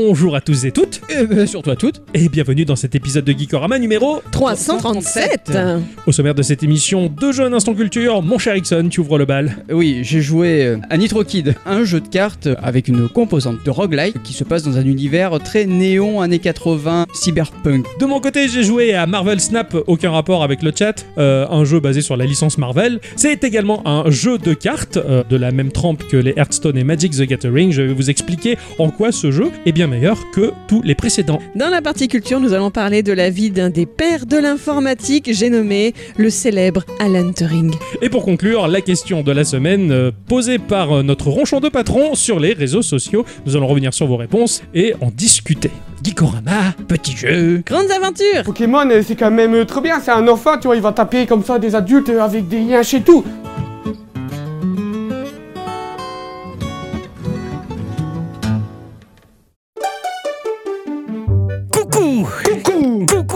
Bonjour à tous et toutes, Et surtout à toutes. et bienvenue dans cet épisode de Geekorama numéro 337 Au sommaire de cette émission, deux jeux instant culture. Mon cher Ixon, tu ouvres le bal. Oui, j'ai joué euh, à Nitro Kid, un jeu de cartes avec une composante de roguelike qui se passe dans un univers très néon années 80 cyberpunk. De mon côté, j'ai joué à Marvel Snap, aucun rapport avec le chat, euh, un jeu basé sur la licence Marvel. C'est également un jeu de cartes euh, de la même trempe que les Hearthstone et Magic the Gathering. Je vais vous expliquer en quoi ce jeu est bien meilleur que tous les précédents. Dans la partie culture, nous allons parler de la vie d'un des pères de l'informatique, j'ai nommé le célèbre Alan Turing. Et pour conclure, la question de la semaine euh, posée par euh, notre ronchon de patron sur les réseaux sociaux. Nous allons revenir sur vos réponses et en discuter. Geekorama, petit jeu. Grandes aventures Pokémon, euh, c'est quand même trop bien, c'est un enfant, tu vois, il va taper comme ça des adultes avec des liens chez tout.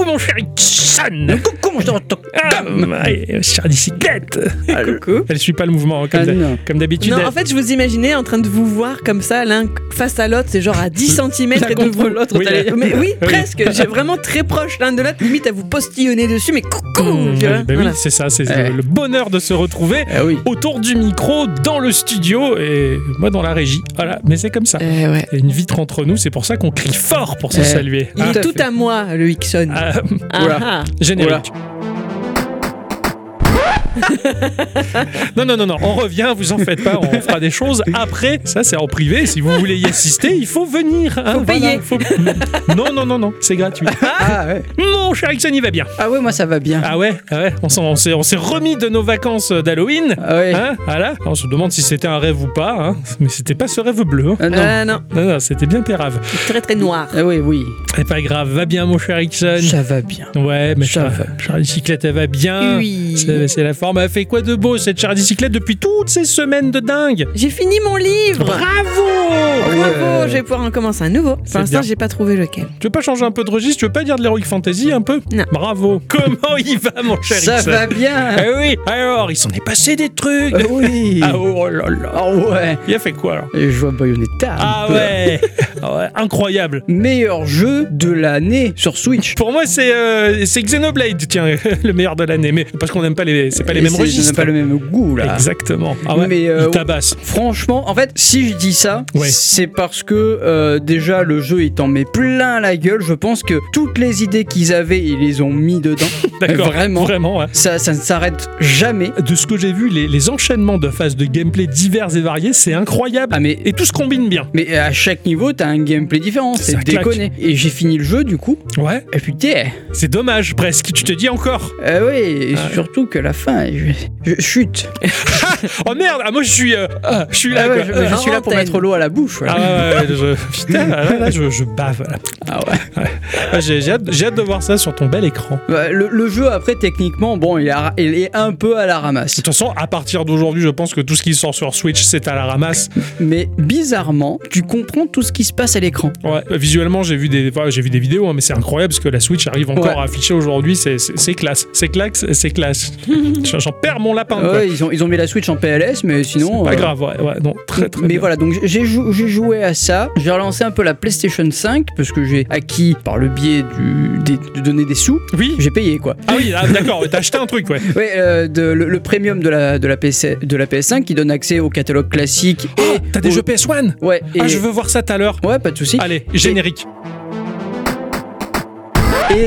Coucou mon cher Ixon Coucou, je t'entends. Ah, ouais, chère bicyclette Coucou Elle suit pas le mouvement comme, Ah, non. comme d'habitude. Non, elle- en fait, je vous imaginais en train de vous voir comme ça, l'un face à l'autre, c'est genre à 10 cm et de contre vous. l'autre, Oui. Mais oui, presque. J'ai vraiment très proche l'un de l'autre, limite à vous postillonner dessus, mais coucou Mmh, ben oui, voilà. c'est ça, c'est Eh. le, bonheur de se retrouver Ah oui. autour du micro, dans le studio et moi dans la régie. Voilà, mais c'est comme ça. Eh ouais. Y a une vitre entre nous, c'est pour ça qu'on crie fort pour se Eh. saluer. Il Ah, est Tout à tout à moi, le Hickson. ah, Ah, Oula. ah. générique. non, non, non, non, on revient, vous en faites pas, on fera des choses après. Ça, c'est en privé. Si vous voulez y assister, il faut venir. hein, Faut payer. faut- Non, non, non, non, c'est gratuit. Ah ouais. Mon cher Ixon, il va bien. Ah ouais, moi ça va bien. Ah ouais, ah ouais, on s'est on s'est remis de nos vacances d'Halloween. Ah ouais. Hein, voilà. On se demande si c'était un rêve ou pas, hein. mais c'était pas ce rêve bleu. hein. Ah non. Ah non, Non, non, c'était bien pérave. très très noir. Ah oui, oui. C'est pas grave, va bien mon cher Ixon. Ça va bien. Ouais, mais Ça ça va. Charlie Bicyclette, elle va bien. Oui. C'est c'est la forme. Elle fait quoi de beau cette Charlie Bicyclette depuis toutes ces semaines de dingue? J'ai fini mon livre Bravo Bravo, Ouais. je vais pouvoir en commencer un nouveau. C'est Pour l'instant, bien. j'ai pas trouvé lequel. Tu veux pas changer un peu de registre? Tu veux pas dire de l'Heroic Fantasy un peu? Non. Bravo Comment il va mon cher Ça Ixon? va bien. Eh oui Alors, il s'en est passé des trucs Ah oui. Ah oh là là Ah ouais. Il a fait quoi alors? Je vois Bayonetta. Ah ouais. Ah ouais, Incroyable Meilleur jeu de l'année sur Switch. Pour moi, c'est euh, c'est Xenoblade, tiens, le meilleur de l'année. Mais parce qu'on n'aime pas les, c'est pas les Et mêmes registres. C'est pas le même goût là. Exactement. Ah ouais, Mais, euh. Franchement, en fait, si je dis ça, Ouais. c'est parce que euh, déjà le jeu il t'en met plein la gueule. Je pense que toutes les idées qu'ils avaient, ils les ont mis dedans. D'accord. vraiment. Vraiment. ouais. ça, ça ne s'arrête jamais. De ce que j'ai vu, les, les enchaînements de phases de gameplay divers et variés, c'est incroyable. Ah mais Et tout se combine bien. mais à chaque niveau, t'as un gameplay différent. C'est claque. déconné. Et j'ai fini le jeu du coup. Ouais. Et putain. C'est dommage, presque. Tu te dis encore. Ah oui, et Ah. surtout que la fin, je, je chute. Oh merde, ah, moi je suis, euh, ah, je suis là. Ah ouais, je, je Euh, suis là pour mettre l'eau à la bouche. voilà. Ah ouais, je, putain, là, là, je, je bave. là. Ah ouais. Ouais, J'ai j'ai hâte, j'ai hâte de voir ça sur ton bel écran. Bah, le, le jeu après techniquement, bon, il, a- il est un peu à la ramasse. De toute façon, à partir d'aujourd'hui, je pense que tout ce qui sort sur Switch, c'est à la ramasse. Mais bizarrement, tu comprends tout ce qui se passe à l'écran. Ouais, visuellement, j'ai vu des, enfin, j'ai vu des vidéos, hein, mais c'est incroyable parce que la Switch arrive encore Ouais. à afficher aujourd'hui. C'est, c'est, c'est classe, c'est classe, c'est classe. J'en perds mon lapin. quoi. Ouais, ils ont, ils ont mis la Switch en PLS, mais sinon. Pas euh, grave, ouais, ouais, non, très très mais bien. voilà, donc j'ai jou- j'ai joué à ça. J'ai relancé un peu la PlayStation 5 parce que j'ai acquis par le biais du, des- de donner des sous. Oui. J'ai payé quoi. Ah oui, ah, d'accord, t'as acheté un truc, ouais. Ouais, euh, le, le premium de la, de, la PC, de la PS5 qui donne accès au catalogue classique. Oh, et t'as des jeux PS1 Ouais, et. Ah, je veux voir ça tout à l'heure. Ouais, pas de souci. Allez, générique. Et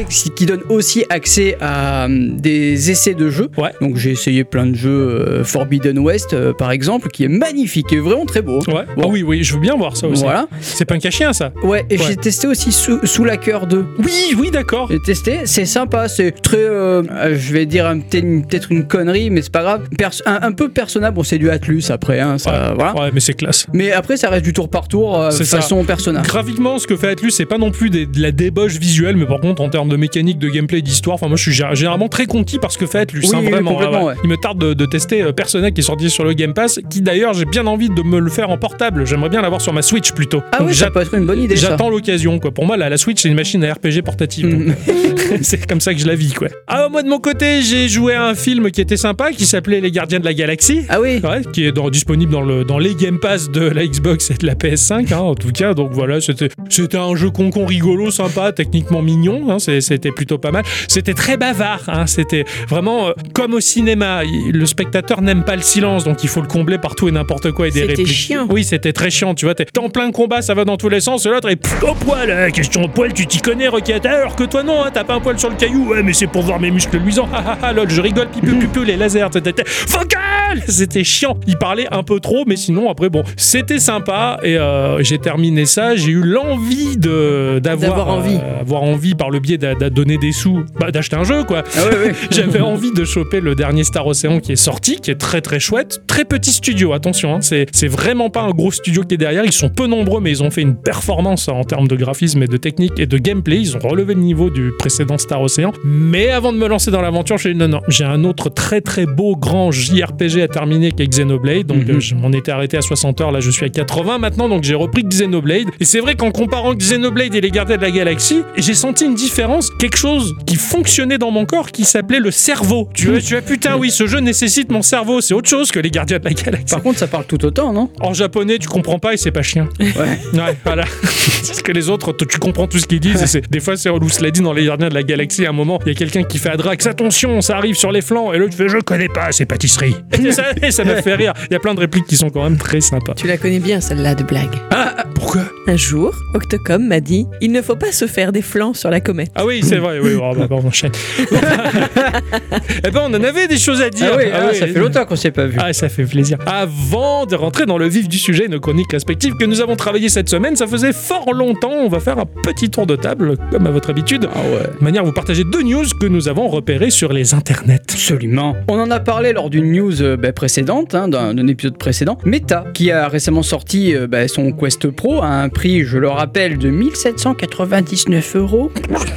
qui qui donne aussi accès à hum, des essais de jeux. Ouais. Donc j'ai essayé plein de jeux, euh, Forbidden West euh, par exemple, qui est magnifique, qui est vraiment très beau. Ouais. Bon. Ah oui, oui, je veux bien voir ça aussi. Voilà. C'est pas un chien, ça. Ouais, et Ouais. j'ai testé aussi sous, sous la cœur 2. Oui, oui, d'accord. J'ai testé, c'est sympa, c'est très, euh, euh, je vais dire peut-être une, connerie, mais c'est pas grave. Un, un peu personnable, bon c'est du Atlus après, hein, ça, voilà. Ouais, mais c'est classe. Mais après ça reste du tour par tour, euh, C'est ça. façon personnage. Graphiquement, ce que fait Atlus, c'est pas non plus des- de la débauche visuelle, mais par contre, en termes de mécanique, de gameplay, d'histoire. Enfin, moi, je suis gé- généralement très conquis par ce que fait Lucien, Oui, ouais. Il me tarde de, de tester euh, Persona qui est sorti sur le Game Pass, qui d'ailleurs, j'ai bien envie de me le faire en portable. J'aimerais bien l'avoir sur ma Switch plutôt. Ah Donc, oui, ça peut être une bonne idée. J'attends l'occasion, quoi. Pour moi, la, la Switch, c'est une machine à RPG portative. Mm. c'est comme ça que je la vis, quoi. Ah, moi, de mon côté, j'ai joué à un film qui était sympa, qui s'appelait Les Gardiens de la Galaxie. Ah oui. Ouais, qui est dans- disponible dans, le, dans les Game Pass de la Xbox et de la PS5, hein, en tout cas. Donc voilà, c'était c'était un jeu con-con rigolo, sympa, techniquement mignon. hein, c'est- c'était plutôt pas mal. C'était très bavard. hein, c'était vraiment euh, comme au cinéma. Le spectateur n'aime pas le silence, donc il faut le combler par tout et n'importe quoi et des C'était répliques. chiant. Oui, c'était très chiant. Tu vois, t'es en plein combat, ça va dans tous les sens. Et l'autre est pff, au poil. euh, question de poil, tu t'y connais, Roquette. Alors que toi, non, hein, t'as pas un poil sur le caillou. Ouais, mais c'est pour voir mes muscles luisants. Ah ah ah, lol, je rigole, pipi, pipi, les lasers. C'était Focal C'était chiant. Il parlait un peu trop, mais sinon, après, bon, c'était sympa. Et euh, j'ai terminé ça. J'ai eu l'envie de D'avoir envie. euh, avoir envie par le biais donner des sous, bah, d'acheter un jeu, quoi. Ah. J'avais envie de choper le dernier Star Ocean qui est sorti, qui est très très chouette. Très petit studio, attention, hein, c'est vraiment pas un gros studio qui est derrière. Ils sont peu nombreux, mais ils ont fait une performance en termes de graphisme et de technique et de gameplay. Ils ont relevé le niveau du précédent Star Ocean. Mais avant de me lancer dans l'aventure, j'ai non, non, j'ai un autre très très beau grand JRPG à terminer qui est Xenoblade. Donc euh, je m'en étais arrêté à 60 heures, là je suis à 80 maintenant, donc j'ai repris Xenoblade. Et c'est vrai qu'en comparant Xenoblade et les Gardiens de la Galaxie, j'ai senti une différence, quelque chose qui fonctionnait dans mon corps qui s'appelait le cerveau. Tu vois, tu vois, putain, oui, ce jeu nécessite mon cerveau, c'est autre chose que les Gardiens de la Galaxie. Par contre, ça parle tout autant, non? En japonais, tu comprends pas et c'est pas chien. Ouais. Ouais, voilà. Parce que les autres, tu comprends tout ce qu'ils disent. et c'est- des fois, c'est relou. Cela dit, dans les Gardiens de la Galaxie, à un moment, il y a quelqu'un qui fait à Drax Attention, ça arrive sur les flancs. Et l'autre fait Je connais pas ces pâtisseries. Et ça, et ça m'a fait rire. Il y a plein de répliques qui sont quand même très sympas. Tu la connais bien, celle-là de blague. Pourquoi? Un jour, Octocom m'a dit Il ne faut pas se faire des flancs sur la comète. Ah oui, c'est vrai. Oui, oh, bah, bah, on enchaîne. eh ben, on en avait des choses à dire. Ah oui, Ah ah, oui. ça fait longtemps qu'on s'est pas vu. Ah, ça fait plaisir. Avant de rentrer dans le vif du sujet, nos chroniques respectives que nous avons travaillées cette semaine, ça faisait fort longtemps. On va faire un petit tour de table, comme à votre habitude. Ah ouais. De manière à vous partager deux news que nous avons repérées sur les internets. Absolument. On en a parlé lors d'une news euh, bah, précédente, hein, d'un d'un épisode précédent. Meta, qui a récemment sorti euh, bah, son Quest Pro à un prix, je le rappelle, de 1799 euros.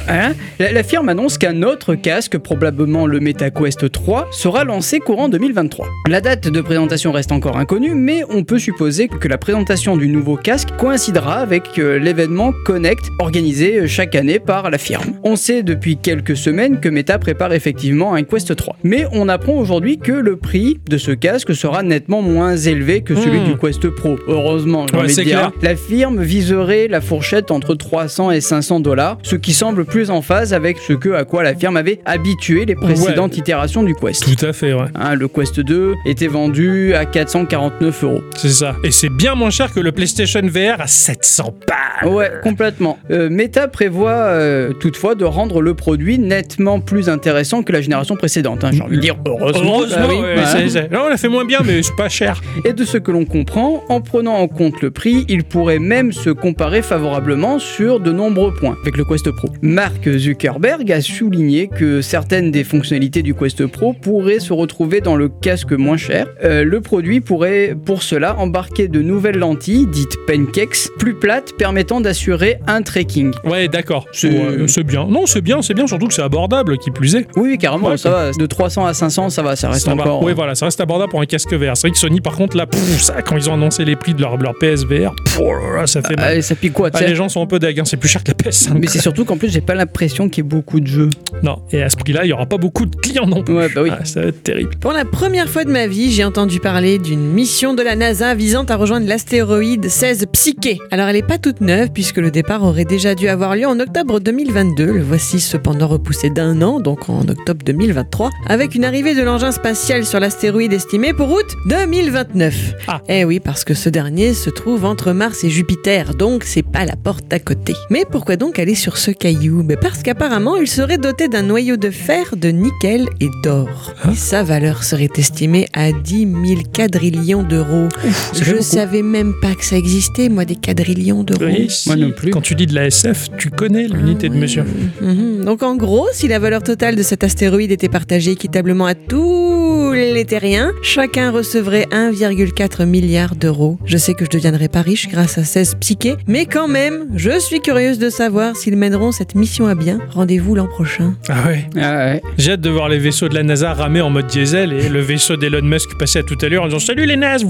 Hein la, la firme annonce qu'un autre casque, probablement le Meta Quest 3, sera lancé courant 2023. La date de présentation reste encore inconnue, mais on peut supposer que la présentation du nouveau casque coïncidera avec euh, l'événement Connect organisé euh, chaque année par la firme. On sait depuis quelques semaines que Meta prépare effectivement un Quest 3. Mais on apprend aujourd'hui que le prix de ce casque sera nettement moins élevé que celui Hmm. du Quest Pro. Heureusement, Ouais, envie de c'est dire. clair. La firme viserait la fourchette entre 300 et 500 dollars, ce qui semble plus en phase avec ce que à quoi la firme avait habitué les précédentes itérations du Quest. Tout à fait, ouais. Hein, le Quest 2 était vendu à 449 euros. C'est ça. Et c'est bien moins cher que le PlayStation VR à 700 balles. Ouais, complètement. Euh, Meta prévoit euh, toutefois de rendre le produit nettement plus intéressant que la génération précédente. hein. J'ai envie de dire heureusement. Heureusement, bah oui, ouais, bah, Là, on l'a fait moins bien, mais c'est pas cher. Et de ce que l'on comprend, en prenant en compte le prix, il pourrait même se comparer favorablement sur de nombreux points avec le Quest Pro. Mark Zuckerberg a souligné que certaines des fonctionnalités du Quest Pro pourraient se retrouver dans le casque moins cher. Euh, le produit pourrait pour cela embarquer de nouvelles lentilles, dites pancakes, plus plates, permettant d'assurer un tracking. Ouais, d'accord. C'est- Ouais, C'est bien. Non, c'est bien, c'est bien, surtout que c'est abordable, qui plus est. Oui, carrément, Ouais, ça va. De 300 à 500, ça va, ça reste Ça va. Oui, voilà, ça reste abordable pour un casque VR. C'est vrai que Sony, par contre, là, ça, quand ils ont annoncé les prix de leur, leur PSVR, oh ça fait mal. Ah, ça pique quoi, Ah, les gens sont un peu dagues, hein, c'est plus cher que la PS5. Mais c'est surtout qu'en plus, j'ai pas l'impression qu'il y ait beaucoup de jeux. Non, et à ce prix-là, il y aura pas beaucoup de clients non plus. Ouais, bah oui. Ah, ça va être terrible. Pour la première fois de ma vie, j'ai entendu parler d'une mission de la NASA visant à rejoindre l'astéroïde 16 Psyché. Alors elle est pas toute neuve puisque le départ aurait déjà dû avoir lieu en octobre 2022. Le voici cependant repoussé d'un an, donc en octobre 2023, avec une arrivée de l'engin spatial sur l'astéroïde estimé pour août 2029. Ah. Eh oui, parce que ce dernier se trouve entre Mars et Jupiter, donc c'est pas la porte à côté. Mais pourquoi donc aller sur ce caillou? Ben Parce qu'apparemment il serait doté d'un noyau de fer, de nickel et d'or. Et sa valeur serait estimée à 10 000 quadrillions d'euros. Je savais même pas que ça existait, moi, des quadrillions d'euros. Oui, si. Moi non plus. Quand tu dis de la SF, tu connais l'unité de Ah, mesure. Mhm. Donc en gros, si la valeur totale de cet astéroïde était partagée équitablement à tous les terriens rien. Chacun recevrait 1,4 milliard d'euros. Je sais que je deviendrai pas riche grâce à 16 psychés, mais quand même, je suis curieuse de savoir s'ils mèneront cette mission à bien. Rendez-vous l'an prochain. Ah ouais. Ah ouais. J'ai hâte de voir les vaisseaux de la NASA ramer en mode diesel et le vaisseau d'Elon Musk passer à toute allure en disant Salut les nazes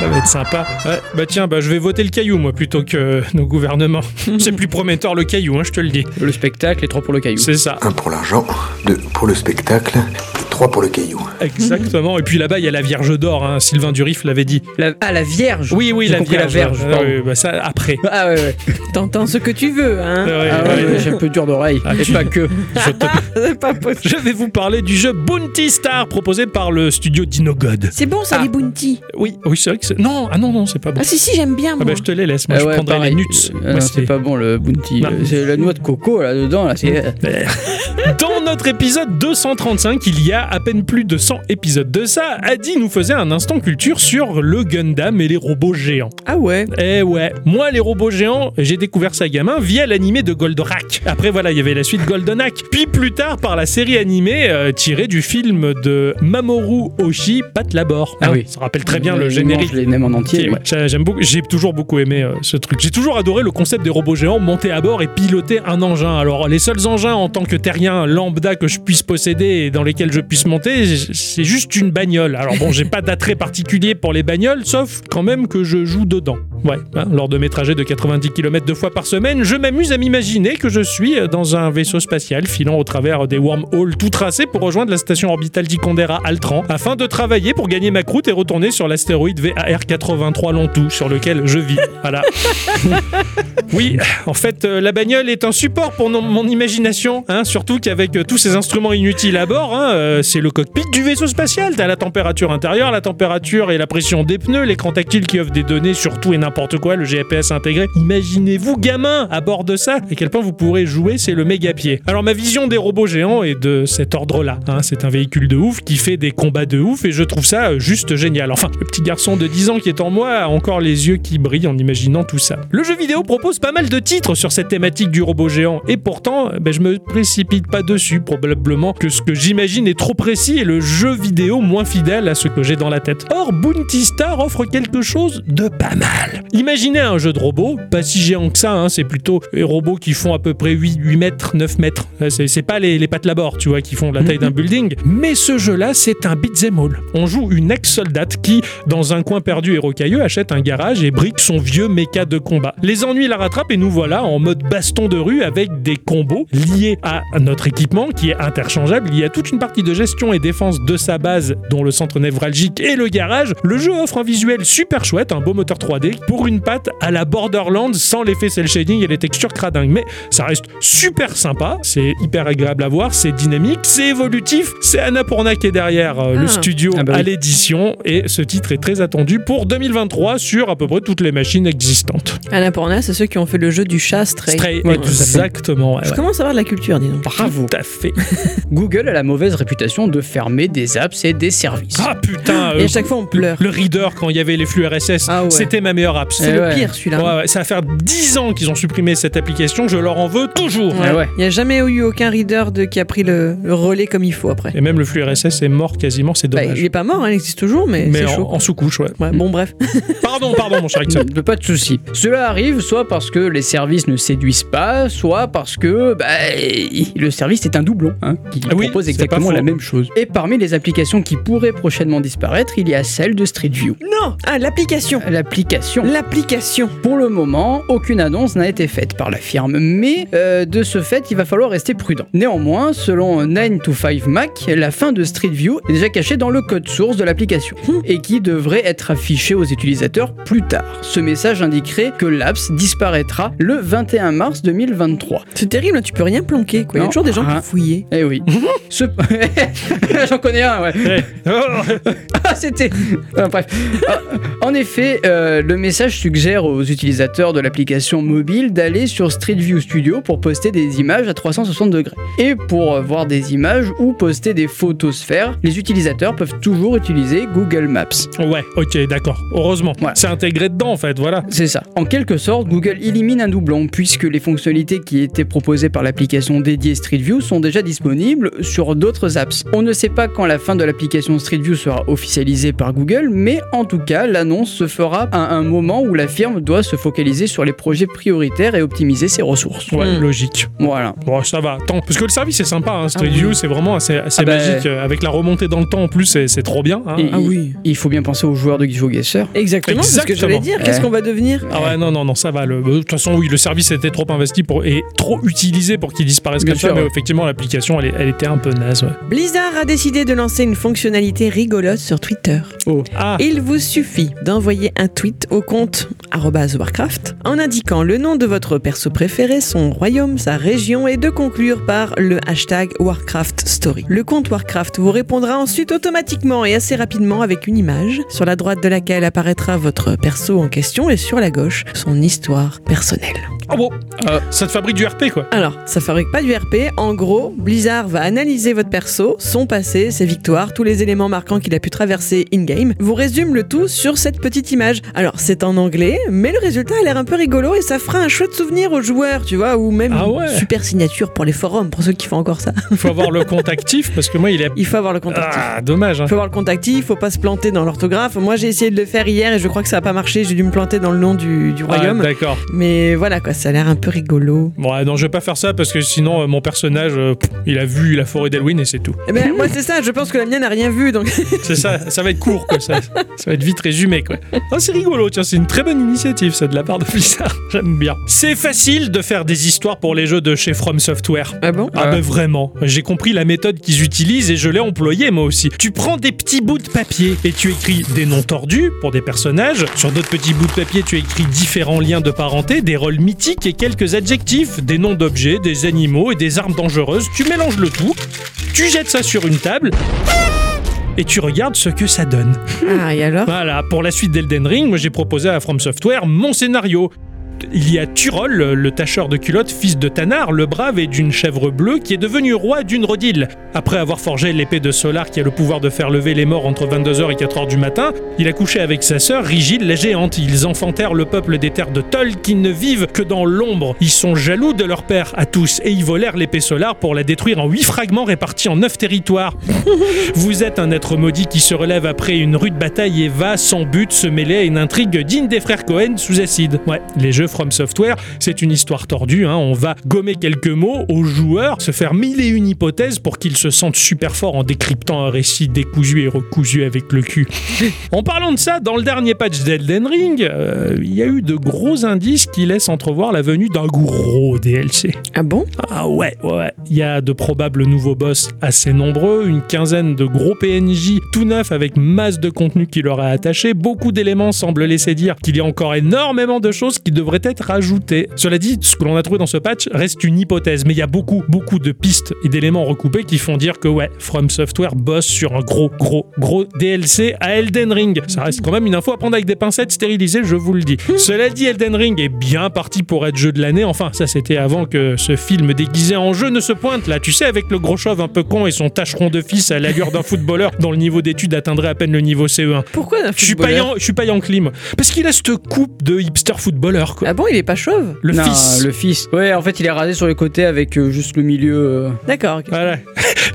Ça va être sympa. Ouais, bah tiens, bah je vais voter le caillou moi plutôt que nos gouvernements. C'est plus prometteur le caillou, hein, je te le dis. Le spectacle et trois pour le caillou. C'est ça. Un pour l'argent, deux pour le spectacle, et trois pour le caillou. Exactement. Et puis là-bas, il y a la Vierge d'or, hein. Sylvain Durif l'avait dit. La- Ah, la Vierge Oui, oui, la Vierge. la Vierge, Ah, oui, bah ça, après. Ah ouais, ouais. T'entends ce que tu veux, hein Ouais, Ah ouais. ouais, j'ai un peu dur d'oreille. Ah, et tu- pas que. Je, te- C'est pas possible. je vais vous parler du jeu Bounty Star proposé par le studio Dinogod. C'est bon ça, Ah. les bounty. Oui, oui, c'est vrai que c'est. Non, ah non, non, c'est pas bon. Ah si, si, j'aime bien, Ah moi. bah je te les laisse, moi Ah je ouais, prendrai pareil. les nuts. Euh, c'est- pas bon le bounty. Euh, C'est la noix de coco là dedans. Là, c'est... Dans notre épisode 235, il y a à peine plus de 100 épisodes de ça, Adi nous faisait un instant culture sur le Gundam et les robots géants. Ah ouais. Eh ouais, moi les robots géants, j'ai découvert ça gamin via l'animé de Goldorak. Après voilà, il y avait la suite Goldorak. Puis plus tard par la série animée euh, tirée du film de Mamoru Oshii, Pat Labor. Ah oui. Ça rappelle très bien le Euh, générique. Je même en entier. Ouais, j'ai- J'aime beaucoup, j'ai toujours beaucoup aimé euh, ce truc. J'ai toujours adoré le concept des robots géants monter à bord et piloter un engin. Alors les seuls engins en tant que terrien lambda que je puisse posséder et dans lesquels je puisse monter, c'est juste une bagnole. Alors bon, j'ai pas d'attrait particulier pour les bagnoles, sauf quand même que je joue dedans. Ouais, hein, lors de mes trajets de 90 km deux fois par semaine, je m'amuse à m'imaginer que je suis dans un vaisseau spatial filant au travers des wormholes tout tracés pour rejoindre la station orbitale d'Ikondera Altran afin de travailler pour gagner ma croûte et retourner sur l'astéroïde VAR 83 Lontou sur lequel je vis. Voilà. Oui, en fait, euh, la bagnole est un support pour mon imagination, hein, surtout qu'avec euh, tous ces instruments inutiles à bord, hein, euh, c'est le cockpit du vaisseau spatial. T'as la température intérieure, la température et la pression des pneus, l'écran tactile qui offre des données sur tout et n'importe quoi, le GPS intégré. Imaginez-vous, gamin, à bord de ça, à quel point vous pourrez jouer, c'est le méga pied. Alors ma vision des robots géants est de cet ordre-là. hein, c'est un véhicule de ouf qui fait des combats de ouf et je trouve ça euh, juste génial. Enfin, le petit garçon de 10 ans qui est en moi a encore les yeux qui brillent en imaginant tout ça. Le jeu vidéo propose pas mal de titres sur cette thématique du robot géant et pourtant, euh, ben, je me précipite pas dessus, probablement que ce que j'imagine est trop précis et le jeu vidéo moins fidèle à ce que j'ai dans la tête. Or, Bounty Star offre quelque chose de pas mal. Imaginez un jeu de robots, pas si géant que ça, hein, c'est plutôt les robots qui font à peu près 8, 8 mètres, 9 mètres. Euh, C'est c'est pas les, les pattes labor, tu vois, qui font la taille d'un building. Mais ce jeu-là, c'est un beat'em all. On joue une ex-soldate qui, dans un coin perdu et rocailleux, achète un garage et brique son vieux méca de combat. Les ennuis la rattrapent et nous voilà en mode baston de rue avec des combos liés à notre équipement qui est interchangeable. Il y a toute une partie de gestion et défense de sa base, dont le centre névralgique et le garage. Le jeu offre un visuel super chouette, un beau moteur 3D pour une patte à la Borderlands sans l'effet cel shading et les textures cradingues. Mais ça reste super sympa, c'est hyper agréable à voir, c'est dynamique, c'est évolutif. C'est Annapurna qui est derrière euh, le Ah. studio Ah bah oui. à l'édition et ce titre est très attendu pour 2023 sur à peu près toutes les machines existantes. Annapurna, c'est ceux qui ont fait le jeu du chat Stray. Stray, Ouais, exactement. ouais, Je ouais. commence à avoir de la culture, dis donc. Bravo. Tout à fait. Google a la mauvaise réputation de fermer des apps et des services. Ah putain, Et euh, à chaque fois, on pleure. le reader quand il y avait les flux RSS, Ah ouais. c'était ma meilleure app. C'est Eh le ouais. pire, celui-là. Ouais, ouais, ça va faire 10 ans qu'ils ont supprimé cette application, je leur en veux toujours. Ouais. Il n'y a jamais eu aucun reader de, qui a pris le, le relais comme il faut après. Et même le flux RSS est mort quasiment, c'est Bah, dommage. il est pas mort, hein, il existe toujours, mais, Mais c'est en, chaud. en sous-couche, ouais. Ouais, bon, bref. Pardon, pardon, mon cher Ixon. Pas de souci. Cela arrive soit parce que les services ne séduisent pas, soit parce que bah, le service est un doublon hein, qui Ah oui, propose exactement la même chose. Et parmi les applications qui pourraient prochainement disparaître, il y a celle de Street View. Non Ah, l'application L'application. L'application Pour le moment, aucune annonce n'a été faite par la firme, mais euh, de ce fait, il va falloir rester prudent. Néanmoins, selon 9 to 5 Mac, la fin de Street View est déjà cachée dans le code source de l'application et qui devrait être affiché aux utilisateurs plus tard. Ce message indiquerait que l'apps disparaîtra le 21 mars 2023. C'est terrible, tu peux rien planquer, quoi. Il y a toujours des gens Ah. qui Eh oui. Ce... J'en connais un, ouais. Ouais. Oh, C'était. Ah, bref. Ah, en effet, euh, le message suggère aux utilisateurs de l'application mobile d'aller sur Street View Studio pour poster des images à 360 degrés. Et pour voir des images ou poster des photos sphères, les utilisateurs peuvent toujours utiliser Google Maps. Ouais, ok, d'accord. Heureusement. Ouais. C'est intégré dedans, en fait, voilà. C'est ça. En quelque sorte, Google élimine un doublon puisque les fonctionnalités qui étaient proposées par l'application dédiée Street View sont déjà disponibles sur d'autres apps. On ne sait pas quand la fin de l'application Street View sera officialisée par Google, mais en tout cas, l'annonce se fera à un moment où la firme doit se focaliser sur les projets prioritaires et optimiser ses ressources. Ouais, Hmm. logique. Voilà. Bon, ça va. Tant, parce que le service est sympa, hein, Street Ah oui. View, c'est vraiment assez, assez Ah bah, magique. euh, Avec la remontée dans le temps en plus, c'est trop bien. hein. Et- Ah oui. Il faut bien penser aux joueurs de GeoGuessr. Exactement, c'est ce que j'allais dire. Qu'est-ce qu'on va devenir Ah ouais, non, non, non, ça va. le- De toute façon, oui, le service était trop investi pour, et trop utilisé pour qu'il disparaisse Bien comme ça, sûr, mais ouais. effectivement, l'application, elle, était un peu naze. ouais. Blizzard a décidé de lancer une fonctionnalité rigolote sur Twitter. Ah, Il vous suffit d'envoyer un tweet au compte Warcraft en indiquant le nom de votre perso préféré, son royaume, sa région et de conclure par le hashtag Warcraft Story. Le compte Warcraft vous répondra ensuite automatiquement et assez rapidement avec une image sur la droite de laquelle apparaîtra votre perso en question et sur la gauche son histoire personnelle. oh bon, Euh. ça te fabrique du RP, quoi. Alors, ça fabrique pas du RP. En gros, Blizzard va analyser votre perso, son passé, ses victoires, tous les éléments marquants qu'il a pu traverser in-game, vous résume le tout sur cette petite image. Alors, c'est en anglais, mais le résultat a l'air un peu rigolo et ça fera un chouette souvenir aux joueurs, tu vois, ou même Ah une super signature pour les forums, pour ceux qui font encore ça. Il faut avoir le compte actif parce que moi, il est. Il faut avoir le compte actif. Ah, dommage. hein. Il faut avoir le compte actif, faut pas se planter dans l'orthographe. Moi, j'ai essayé de le faire hier et je crois que ça a pas marché. J'ai dû me planter dans le nom du, du Ah, royaume. D'accord. mais voilà, quoi, ça a l'air un peu rigolo. Bon, non, je vais pas faire ça parce que sinon, euh, mon personnage, euh, pff, il a vu la forêt d'Elwyn et c'est tout. Eh ben, moi, c'est ça, je pense que la mienne n'a rien vu, donc C'est ça, ça va être court, quoi. Ça, ça va être vite résumé, quoi. Ah, c'est rigolo, tiens, c'est une très bonne initiative, ça, de la part de Blizzard. J'aime bien. C'est facile de faire des histoires pour les jeux de chez From Software. Ah bon? Ah ben vraiment, j'ai compris la méthode qu'ils utilisent et je l'ai employée moi aussi. Tu prends des petits bouts de papier et tu écris des noms tordus pour des personnages. Sur d'autres petits bouts de papier, tu écris différents liens de parenté, des rôles mythiques et quelques adjectifs, des noms d'objets, des animaux et des armes dangereuses. Tu mélanges le tout, tu jettes ça sur une table et tu regardes ce que ça donne. Ah, et alors? Voilà, pour la suite d'Elden Ring, moi j'ai proposé à From Software mon scénario. Il y a Turol, le- tâcheur de culotte, fils de Tanar, le brave et d'une chèvre bleue, qui est devenu roi d'une rodile. Après avoir forgé l'épée de Solar qui a le pouvoir de faire lever les morts entre 22h et 4h du matin, il a couché avec sa sœur Rigide la géante. Ils enfantèrent le peuple des terres de Tol qui ne vivent que dans l'ombre. Ils sont jaloux de leur père à tous et ils volèrent l'épée Solar pour la détruire en huit fragments répartis en neuf territoires. Vous êtes un être maudit qui se relève après une rude bataille et va, sans but, se mêler à une intrigue digne des frères Cohen sous acide. Ouais, les jeux From Software, c'est une histoire tordue. hein. On va gommer quelques mots aux joueurs, se faire mille et une hypothèses pour qu'ils se sentent super forts en décryptant un récit décousu et recousu avec le cul. En parlant de ça, dans le dernier patch d'Elden Ring, euh, il y a eu de gros indices qui laissent entrevoir la venue d'un gros DLC. Ah bon? Ah ouais, ouais. Il y a de probables nouveaux boss assez nombreux, une quinzaine de gros PNJ tout neufs avec masse de contenu qui leur est attaché. Beaucoup d'éléments semblent laisser dire qu'il y a encore énormément de choses qui devraient être ajoutées. Cela dit, ce que l'on a trouvé dans ce patch reste une hypothèse, mais il y a beaucoup, beaucoup de pistes et d'éléments recoupés qui font dire que ouais, From Software bosse sur un gros, gros, gros DLC à Elden Ring. Ça reste quand même une info à prendre avec des pincettes stérilisées, je vous le dis. Cela dit, Elden Ring est bien parti pour être jeu de l'année. Enfin, ça c'était avant que ce film déguisé en jeu ne se pointe là. Tu sais, avec le gros chauve un peu con et son tâcheron de fils à l'allure d'un footballeur dont le niveau d'études atteindrait à peine le niveau CE1. Pourquoi d'un Je suis pas, footballeur je suis pas Yankee, moi. Parce qu'il a cette coupe de hipster footballeur, quoi. Ah bon, il est pas chauve Le non, fils. le fils. Ouais, en fait, il est rasé sur les côtés avec euh, juste le milieu. euh, D'accord, ok. Voilà.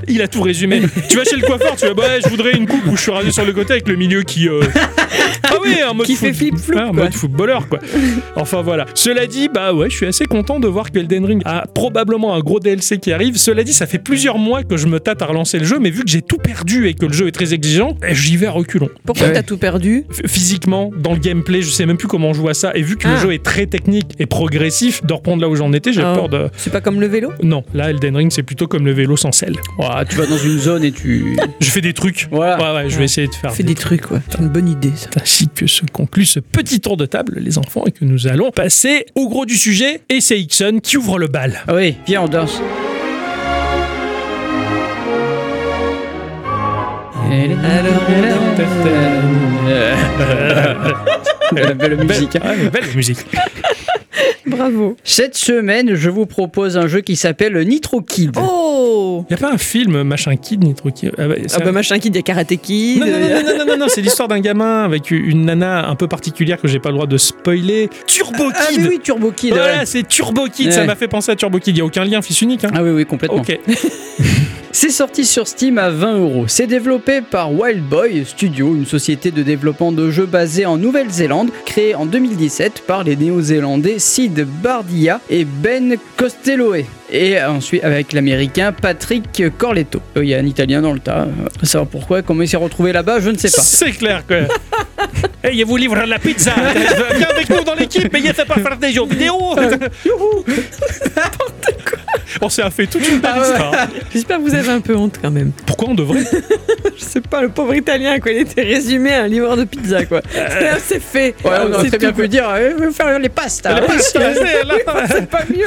Il a tout résumé. tu vas chez le coiffeur, tu vas, bah, ouais, je voudrais une coupe où je suis rasé sur le côté avec le milieu qui. euh, Ah oui, un mode Qui fait flip-flop, Ah, un quoi. mode footballeur, quoi. Enfin voilà. Cela dit, bah ouais, je suis assez content de voir que Elden Ring a probablement un gros DLC qui arrive. Cela dit, ça fait plusieurs mois que je me tâte à relancer le jeu, mais vu que j'ai tout perdu et que le jeu est très exigeant, eh, j'y vais à reculons. Pourquoi Ouais. t'as tout perdu? F- Physiquement, dans le gameplay, je sais même plus comment on joue à ça. Et vu que le Ah. jeu est très technique et progressif, de reprendre là où j'en étais, j'ai Ah. peur de. C'est pas comme le vélo? Non, là, Elden Ring, c'est plutôt comme le vélo sans selle. voilà, tu vas dans une zone et tu. Je fais des trucs. Voilà. Ouais, ouais, je vais essayer de faire Fais des trucs, ouais. C'est une bonne idée, ça. Ainsi que se conclut ce petit tour de table, les enfants, et que nous allons passer au gros du sujet. Et c'est Ixon qui ouvre le bal. Ah oui, viens, on danse. La belle musique. hein. Ouais, belle musique. Bravo. Cette semaine, je vous propose un jeu qui s'appelle Nitro Kid. Oh Y a pas un film machin Kid Nitro Kid? Ah, bah, Ah bah un- machin kid, il y a Karate Kid. non, non, il non, non, non, non, non, c'est l'histoire d'un gamin avec une nana un peu particulière que j'ai pas le droit de spoiler. Turbo Ah Kid mais oui, Turbo Kid. Voilà, ouais. c'est Turbo Kid, ça m'a fait penser à Turbo Kid. Y a aucun lien fils unique. Hein. Ah oui, oui, complètement. ok. C'est sorti sur Steam à 20 euros. C'est développé par Wild Boy Studio, une société de développement de jeux basée en Nouvelle-Zélande, créée en 2017 par les néo-zélandais Sid Bardia et Ben Costelloe. Et ensuite avec l'américain Patrick Corletto. Euh, Il y a un italien dans le tas. Euh, Savoir pourquoi, comment il s'est retrouvé là-bas, je ne sais pas. C'est clair quoi. Hey, vous livre la pizza. Viens avec nous dans l'équipe, mais il fait pas faire des jeux vidéo. Youhou. On s'est fait toute une belle Ah ouais. J'espère que vous avez un peu honte quand même. Pourquoi on devrait Je sais pas, le pauvre italien, quoi. Il était résumé à un livreur de pizza, quoi. C'est- C'est fait. Ouais, on aurait très bien pu dire, euh, faire les pastas. Les pastas, c'est là. C'est pas mieux.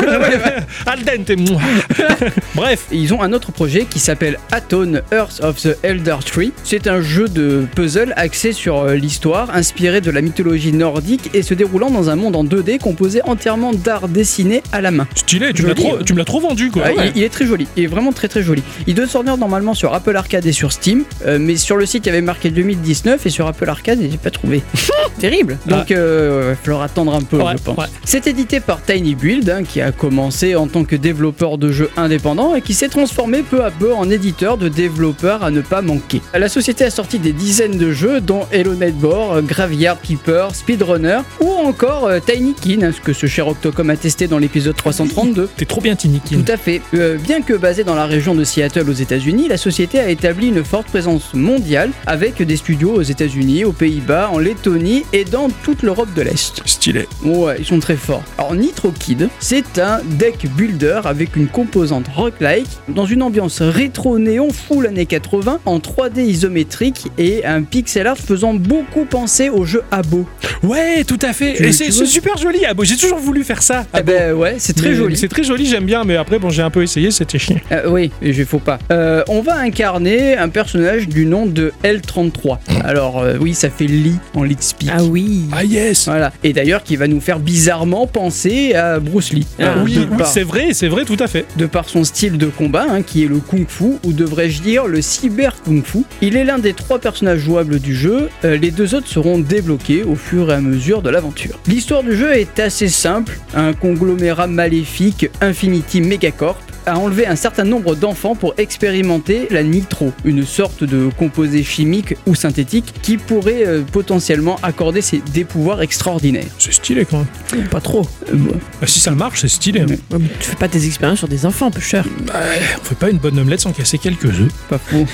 Al dente. Bref. Ils ont un autre projet qui s'appelle Atone Earth of the Elder Tree. C'est un jeu de puzzle axé sur euh, l'histoire, inspiré de la mythologie nordique et se déroulant dans un monde en 2D composé entièrement d'art dessiné à la main. Stylé, tu me l'as Joli, trop, ouais. vendu quoi. Ouais, il, il est très joli, il est vraiment très très joli. Il doit sortir normalement sur Apple Arcade et sur Steam, euh, mais sur le site il y avait marqué 2019 et sur Apple Arcade j'ai pas trouvé. Terrible. Donc euh, il va falloir attendre un peu Ouais, je pense. ouais. C'est édité par Tiny Build, hein, qui a commencé en tant que développeur de jeux indépendants et qui s'est transformé peu à peu en éditeur de développeurs à ne pas manquer. La société a sorti des dizaines de jeux, dont Hello Nightbore, Graveyard Keeper, Speedrunner ou encore euh, Tiny Kin, hein, ce que ce cher Octocom a testé dans l'épisode 332. T'es trop bien Tinikin. Tout à fait. Euh, bien que basée dans la région de Seattle aux États-Unis, la société a établi une forte présence mondiale avec des studios aux États-Unis, aux Pays-Bas, en Lettonie et dans toute l'Europe de l'Est. Stylé. Ouais, ils sont très forts. Alors Nitro Kid, c'est un deck builder avec une composante roguelike dans une ambiance rétro-néon full années 80 en 3D isométrique et un pixel art faisant beaucoup penser au jeu Abo. Ouais, tout à fait. Tu- Et c'est super joli. Bon, j'ai toujours voulu faire ça. Eh ben ouais, c'est très Mais- joli. C'est très joli, j'aime bien, mais après, bon, j'ai un peu essayé, c'était chiant. Euh, oui, je faut pas. Euh, on va incarner un personnage du nom de L33. Alors euh, oui, ça fait Lee en lead speak. Ah oui. Ah yes Voilà. Et d'ailleurs, qui va nous faire bizarrement penser à Bruce Lee. Ah, Euh, Oui, oui, c'est vrai, c'est vrai, tout à fait. de par son style de combat, hein, qui est le kung fu, ou devrais-je dire le cyber kung fu. Il est l'un des trois personnages jouables du jeu, euh, les deux autres seront débloqués au fur et à mesure de l'aventure. L'histoire du jeu est assez simple, un conglomérat maléfique Infinity Megacorp a enlevé un certain nombre d'enfants pour expérimenter la nitro, une sorte de composé chimique ou synthétique qui pourrait euh, potentiellement accorder ses- des pouvoirs extraordinaires. C'est stylé quand même. Pas trop. Euh, bon, Bah, si ça marche, c'est stylé. hein. Mais tu fais pas tes expériences sur des enfants, peu cher. Bah, on fait pas une bonne omelette sans casser quelques œufs. pas fou.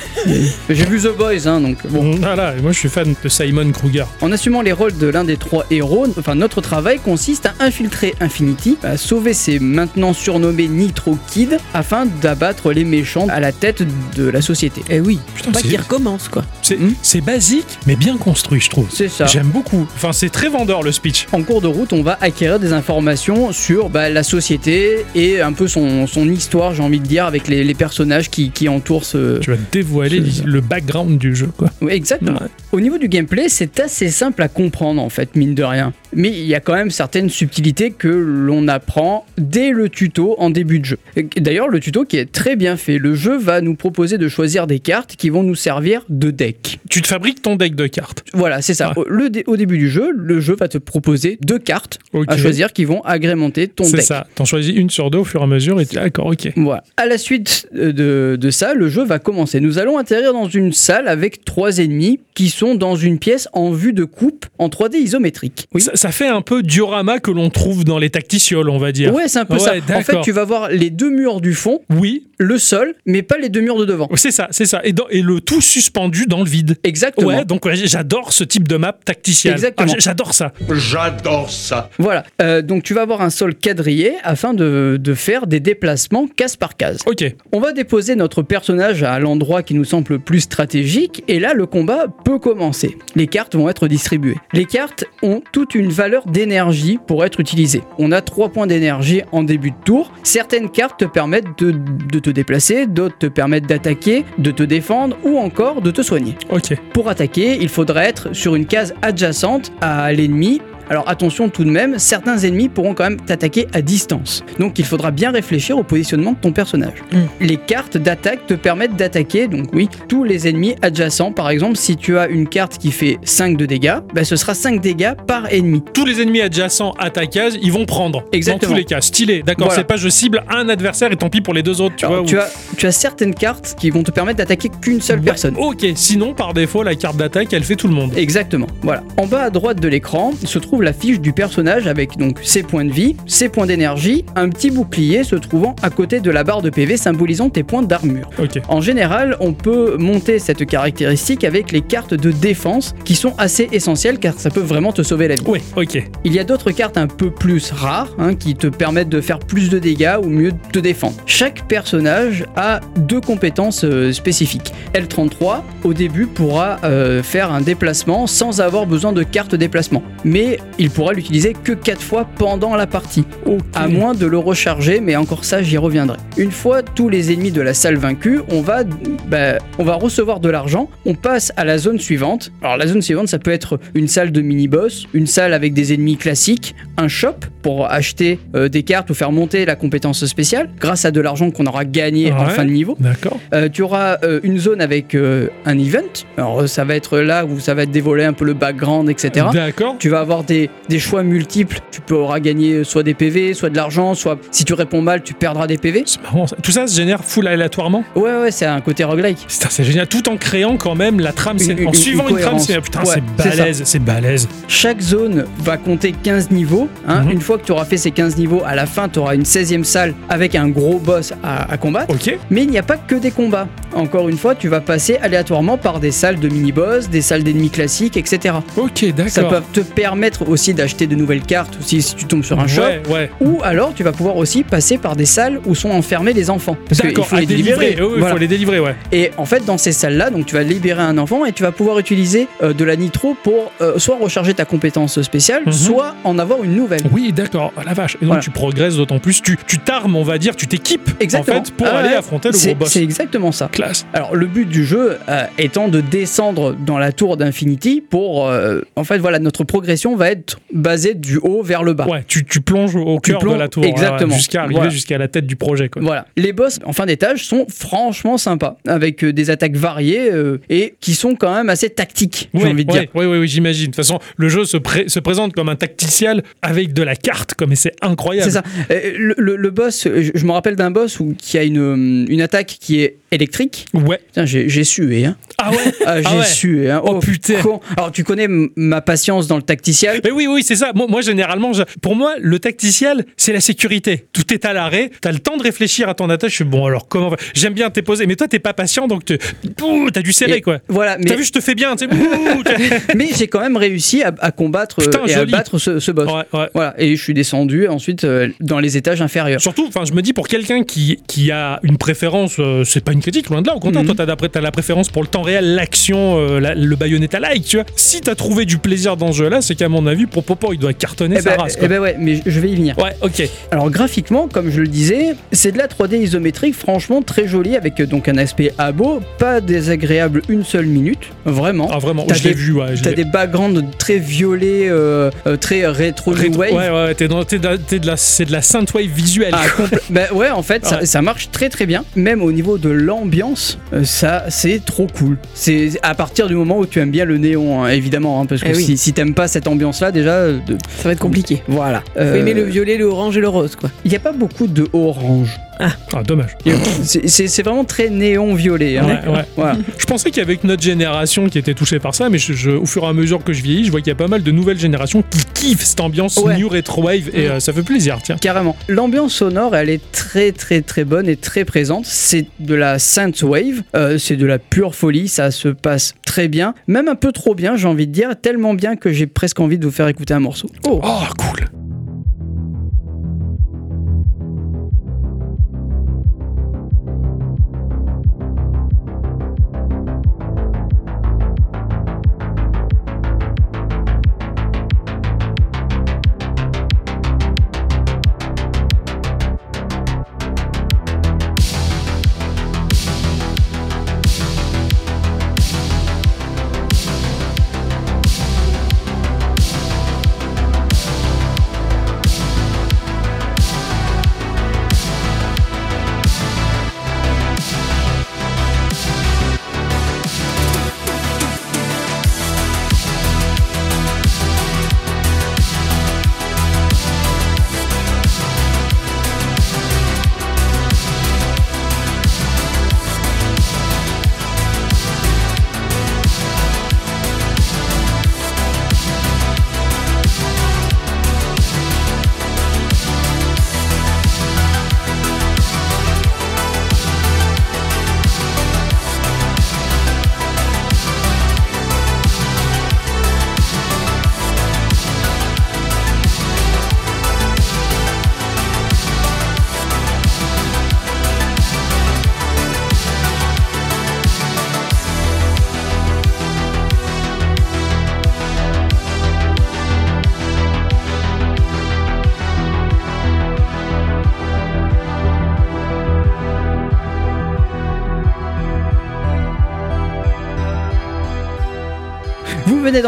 J'ai vu The Boys, hein, donc bon. Voilà, et moi je suis fan de Simon Kruger. En assumant les rôles de l'un des trois héros, enfin notre travail consiste à infiltrer Infinity, à sauver ses maintenant surnommés Nitro Kid, afin d'abattre les méchants à la tête de la société. Eh oui. Putain, Pas c'est- qu'ils recommencent, quoi. C'est Hmm. c'est basique, mais bien construit, je trouve. C'est ça. J'aime beaucoup. Enfin, c'est très vendeur le speech. En cours de route, on va acquérir des informations sur bah, la société et un peu son, son histoire, j'ai envie de dire, avec les, les personnages qui, qui entourent ce... Tu vas dévoiler le background du jeu, quoi. Oui, exactement. Ouais. Au niveau du gameplay, c'est assez simple à comprendre en fait, mine de rien. Mais il y a quand même certaines subtilités que l'on apprend dès le tuto en début de jeu. D'ailleurs, le tuto qui est très bien fait. Le jeu va nous proposer de choisir des cartes qui vont nous servir de deck. Tu te fabriques ton deck de cartes. Voilà, c'est ça. Ouais. Au, le dé- au début du jeu, le jeu va te proposer deux cartes à choisir qui vont agrémenter ton C'est deck. ça. T'en choisis une sur deux au fur et à mesure et t'es d'accord, ok. Voilà. À la suite de, de ça, le jeu va commencer. Nous allons atterrir dans une salle avec trois ennemis qui sont dans une pièce en vue de coupe en 3D isométrique. Oui. Ça, ça fait un peu diorama que l'on trouve dans les tacticioles, on va dire. Ouais, c'est un peu Ouais, ça. En fait, tu vas voir les deux murs du fond, Oui, le sol, mais pas les deux murs de devant. c'est ça, c'est ça. Et, dans- et le tout suspendu dans le vide. Exactement. Ouais, donc ouais, j'adore ce type de map tacticielle. Exactement. Ah, j- j'adore ça. J'adore ça. Voilà. Euh, donc tu vas avoir un sol quadrillé afin de, de faire des déplacements case par case. Ok. On va déposer notre personnage à l'endroit qui nous semble le plus stratégique et là le combat peut commencer. Les cartes vont être distribuées. Les cartes ont toute une une valeur d'énergie pour être utilisée. On a 3 points d'énergie en début de tour. Certaines cartes te permettent de, de te déplacer, d'autres te permettent d'attaquer, de te défendre ou encore de te soigner. Ok. Pour attaquer, il faudra être sur une case adjacente à l'ennemi. Alors attention tout de même, certains ennemis pourront quand même t'attaquer à distance. Donc il faudra bien réfléchir au positionnement de ton personnage. Mm. Les cartes d'attaque te permettent d'attaquer, donc oui, tous les ennemis adjacents. Par exemple, si tu as une carte qui fait 5 de dégâts, bah, ce sera 5 dégâts par ennemi. Tous les ennemis adjacents à ta case, ils vont prendre. Exactement. Dans tous les cas. Stylé. D'accord, Voilà. c'est pas je cible un adversaire et tant pis pour les deux autres, tu Alors, vois. tu, ou- as, tu as certaines cartes qui vont te permettre d'attaquer qu'une seule Ouais, personne. Ok, sinon par défaut, la carte d'attaque, elle fait tout le monde. Exactement. Voilà. En bas à droite de l'écran se trouve la fiche du personnage avec donc ses points de vie, ses points d'énergie, un petit bouclier se trouvant à côté de la barre de PV symbolisant tes points d'armure. En général, on peut monter cette caractéristique avec les cartes de défense qui sont assez essentielles car ça peut vraiment te sauver la vie. Ouais, ok. Il y a d'autres cartes un peu plus rares hein, qui te permettent de faire plus de dégâts ou mieux te défendre. Chaque personnage a deux compétences euh, spécifiques. L33 au début pourra euh, faire un déplacement sans avoir besoin de carte déplacement, mais il pourra l'utiliser que 4 fois pendant la partie, à moins de le recharger, mais encore ça j'y reviendrai. Une fois tous les ennemis de la salle vaincus, on va, bah, on va recevoir de l'argent, on passe à la zone suivante. Alors la zone suivante ça peut être une salle de mini-boss, une salle avec des ennemis classiques, un shop pour acheter euh, des cartes ou faire monter la compétence spéciale grâce à de l'argent qu'on aura gagné en fin de niveau. D'accord. Euh, tu auras euh, une zone avec un event. Alors ça va être là où ça va te dévoiler un peu le background, etc. D'accord. Tu vas avoir des, des choix multiples. Tu pourras gagner soit des PV, soit de l'argent, soit si tu réponds mal, tu perdras des PV. C'est marrant. ça. Tout ça se génère full aléatoirement. Ouais, ouais, c'est un côté roguelike. C'est génial. Tout en créant quand même la trame, Une- c'est une- en suivant une, trame, c'est putain, Ouais, c'est ça. balèze, c'est balèze. Chaque zone va compter 15 niveaux. hein. Mhm. Une fois que tu auras fait ces 15 niveaux, à la fin, tu auras une 16e salle avec un gros boss à, à combattre. Ok. Mais il n'y a pas que des combats. Encore une fois, tu vas passer aléatoirement par des salles de mini-boss, des salles d'ennemis classiques, etc. Ok, Ça d'accord. peut te permettre aussi d'acheter de nouvelles cartes aussi si tu tombes sur un shop. Ouais, ouais. Ou alors tu vas pouvoir aussi passer par des salles où sont enfermés les enfants. Parce qu'il faut les délivrer. délivrer. Oui, il Voilà. faut les délivrer, ouais. Et en fait, dans ces salles-là, donc tu vas libérer un enfant et tu vas pouvoir utiliser euh, de la nitro pour euh, soit recharger ta compétence spéciale, Mhm. soit en avoir une nouvelle. Oui, d'accord. Oh, la vache. Et donc Voilà. tu progresses d'autant plus. Tu tu t'armes, on va dire, tu t'équipes. En fait, pour Ah aller affronter le gros boss. c'est exactement ça. Classe. Alors le but du jeu euh, étant de descendre dans la tour d'Infinity pour en fait voilà notre progression va être basée du haut vers le bas. Ouais, tu, tu plonges au cœur de plonges- la tour. exactement. jusqu'à arriver Voilà. jusqu'à la tête du projet, quoi. Voilà. Les boss en fin d'étage sont franchement sympas avec euh, des attaques variées euh, et qui sont quand même assez tactiques, j'ai Ouais, envie de ouais, dire. ouais, ouais, ouais, j'imagine. De toute façon, le jeu se, pré- se présente comme un tacticiel avec de la carte, comme et c'est incroyable. C'est ça. Euh, Le, le- le boss, je, je me rappelle d'un boss où, qui a une, une attaque qui est électrique. Ouais. Putain, j'ai sué, hein. Ah ouais. Ah, j'ai Ah ouais. sué, hein. Oh, putain. con. Alors tu connais ma patience dans le tacticiel. Mais oui, oui, c'est ça. Moi, moi, généralement, je- pour moi, le tacticiel, c'est la sécurité. Tout est à l'arrêt. T'as le temps de réfléchir à ton attaque. Je suis bon, alors comment J'aime bien t'es posé, mais toi, t'es pas patient, donc t'as dû serrer, Et quoi. Voilà, mais, T'as vu, je te fais bien. mais j'ai quand même réussi à, à combattre Putain, et à battre ce, ce boss. ouais, ouais. Voilà, et je suis descendu ensuite euh, dans les étages inférieurs. Surtout, enfin, je me dis pour quelqu'un qui, qui a une préférence, euh, c'est pas une critique, loin de là. Au contraire, Mhm. toi, t'as la, préférence pour le temps réel, l'action, euh, la- le Bayonetta like, tu vois. Si t'as trouvé du plaisir dans ce jeu-là, c'est qu'à mon avis, pour Popo, il doit cartonner Eh sa race. eh ben ouais, mais je vais y venir. Ouais, ok. Alors graphiquement, comme je le disais, c'est de la 3D isométrique franchement très jolie avec euh, donc un aspect beau, pas désagréable une seule minute, vraiment. Ah, vraiment, je l'ai vu, ouais. T'as des backgrounds très violets, euh, euh, très rétro Rétro- wave. Ouais, ouais, t'es de, la, c'est de la synthwave visuelle. Ah, bah ouais, en fait, ça, ça marche très très bien. Même au niveau de l'ambiance, euh, ça c'est trop cool. C'est à partir du moment où tu aimes bien le néon, hein, évidemment, hein, parce que Eh oui. si, si t'aimes pas cette ambiance-là, déjà, euh, de- Ça va être compliqué. voilà. Faut Euh, aimer le violet, le orange et le rose, quoi. Il n'y a pas beaucoup de orange. Ah, dommage. C'est- vraiment très néon violet. hein. Ouais, ouais. Voilà. Je pensais une autre génération qui était touchée par ça, mais je, je- au fur et à mesure que je vieillis, je vois qu'il y a pas mal de nouvelles générations qui kiffent cette ambiance Ouais. new retro wave et euh, ça fait plaisir, tiens. Carrément. L'ambiance sonore, elle est très très très bonne et très présente. C'est de la synthwave, euh, c'est de la pure folie, ça se passe très bien, même un peu trop bien, j'ai envie de dire, tellement bien que j'ai presque envie de vous faire écouter un morceau. Oh. Oh, cool.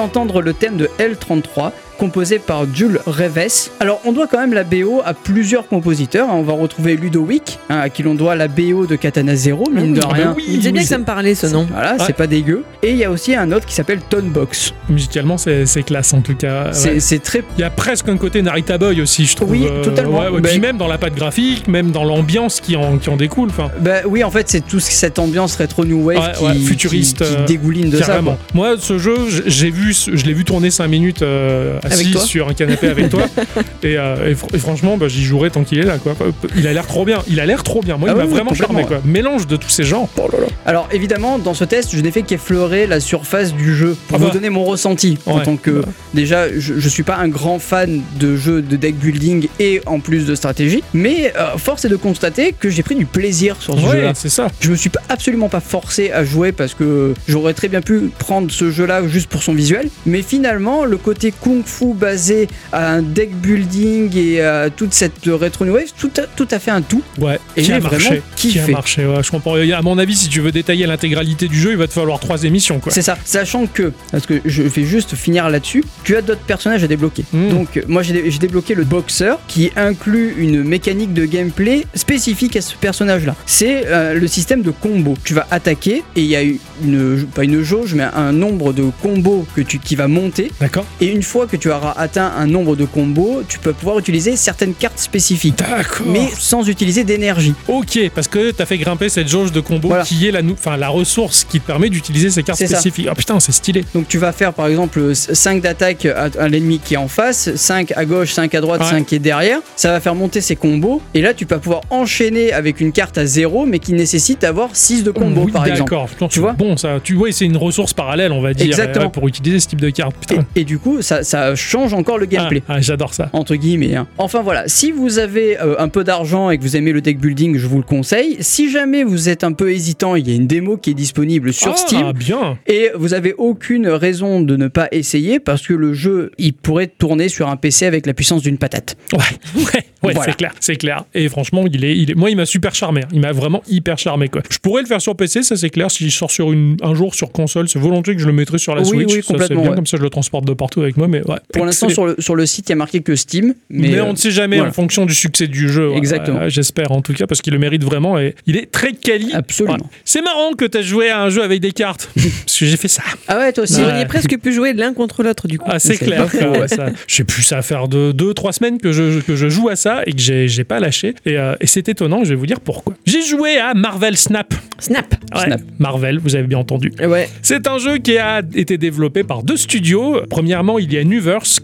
D'entendre le thème de L33 composé par Jules Reves. Alors on doit quand même la BO à plusieurs compositeurs. hein. On va retrouver Ludovic, hein, à qui l'on doit la BO de Katana Zero, mine de Ah rien. oui, Il disait bien que ça me parlait ce nom. Voilà, Ouais. c'est pas dégueu. Et il y a aussi un autre qui s'appelle Tonebox. Musicalement, c'est classe en tout cas. C'est Ouais. c'est très Il y a presque un côté Narita Boy aussi, je trouve. Oui, Euh, totalement. ouais, ouais. Ben- Puis même dans la patte graphique, même dans l'ambiance qui en, qui en découle. Enfin, Bah oui, en fait, c'est toute cette ambiance rétro new wave Ouais, qui, ouais, futuriste, qui, qui euh, dégouline de ça. carrément. quoi. Moi, ce jeu, j'ai vu, je l'ai vu tourner 5 minutes euh, assis toi sur un canapé avec toi. Et, euh, et fr- et franchement, bah, j'y jouerai tant qu'il est là. Quoi. Il a l'air trop bien. Il a l'air trop bien. Moi, Ah il m'a vraiment charmé. Quoi. Mélange de tous ces genres. Oh là là. Alors évidemment, dans ce test, je n'ai fait qu'effleurer la surface du jeu pour Ah bah. vous donner mon ressenti en tant que déjà, je, je suis pas un grand fan de jeux de deck building et en plus de stratégie, mais euh, force est de constater que j'ai pris du plaisir sur ce Ouais, jeu-là. c'est ça. Je me suis pas- absolument pas forcé à jouer parce que j'aurais très bien pu prendre ce jeu-là juste pour son visuel, mais finalement le côté basé à un deck building et à toute cette rétro new wave, tout tout à fait un tout. Ouais, Et qui a marché. Qui a marché, ouais, je comprends. À mon avis, si tu veux détailler l'intégralité du jeu, il va te falloir trois émissions. Quoi. C'est ça, sachant que, parce que je vais juste finir là-dessus, tu as d'autres personnages à débloquer. Mm. Donc, euh, moi j'ai débloqué le boxeur qui inclut une mécanique de gameplay spécifique à ce personnage-là. C'est euh, le système de combo. Tu vas attaquer et il y a une, pas une jauge, mais un nombre de combos que tu, qui va monter. D'accord Et une fois que tu auras atteint un nombre de combos, tu peux pouvoir utiliser certaines cartes spécifiques. D'accord. Mais sans utiliser d'énergie. Ok, parce que t'as fait grimper cette jauge de combo Voilà. qui est la, enfin, la ressource qui te permet d'utiliser ces cartes spécifiques. Ah putain, c'est stylé. Donc tu vas faire par exemple 5 d'attaque à, à l'ennemi qui est en face, 5 à gauche, 5 à droite, Ouais. 5 qui est derrière. Ça va faire monter ses combos. Et là tu vas pouvoir enchaîner avec une carte à 0 mais qui nécessite d'avoir 6 de combos Oui, par exemple. D'accord, Tu vois? Bon, ça, tu vois, c'est une ressource parallèle, on va dire, Exactement. ouais, pour utiliser ce type de carte. Et, et du coup ça, ça change encore le gameplay. Ah, ah, J'adore ça. Entre guillemets. hein. Enfin voilà, si vous avez euh, un peu d'argent et que vous aimez le deck building, je vous le conseille. Si jamais vous êtes un peu hésitant, il y a une démo qui est disponible sur ah, Steam. bien. Et vous avez aucune raison de ne pas essayer parce que le jeu, il pourrait tourner sur un PC avec la puissance d'une patate. Ouais, ouais, ouais Voilà. c'est clair, c'est clair. Et franchement, il est, il est, moi, il m'a super charmé. hein. Il m'a vraiment hyper charmé, quoi. Je pourrais le faire sur PC, ça c'est clair. Si je sors sur une, un jour sur console, c'est volontiers que je le mettrai sur la Oui, Switch. oui, ça complètement, bien, ouais. comme ça je le transporte de partout avec moi. Mais ouais. Pour l'instant, sur le, sur le site, il y a marqué que Steam. Mais, Mais, euh, on ne sait jamais voilà. en fonction du succès du jeu. ouais, Exactement. ouais, J'espère en tout cas parce qu'il le mérite vraiment et il est très quali. Absolument. Ouais. C'est marrant que tu as joué à un jeu avec des cartes parce que j'ai fait ça. Ah ouais, toi aussi. Vous Ouais. auriez presque pu jouer l'un contre l'autre du coup. Ah, c'est clair. Ouais, ça- Je sais plus, ça va faire de 2-3 semaines que je, que je joue à ça et que j'ai j'ai pas lâché. Et, euh, et c'est étonnant, je vais vous dire pourquoi. J'ai joué à Marvel Snap. Snap. Ouais, Snap. Marvel, vous avez bien entendu. Ouais. C'est un jeu qui a été développé par deux studios. Premièrement, il y a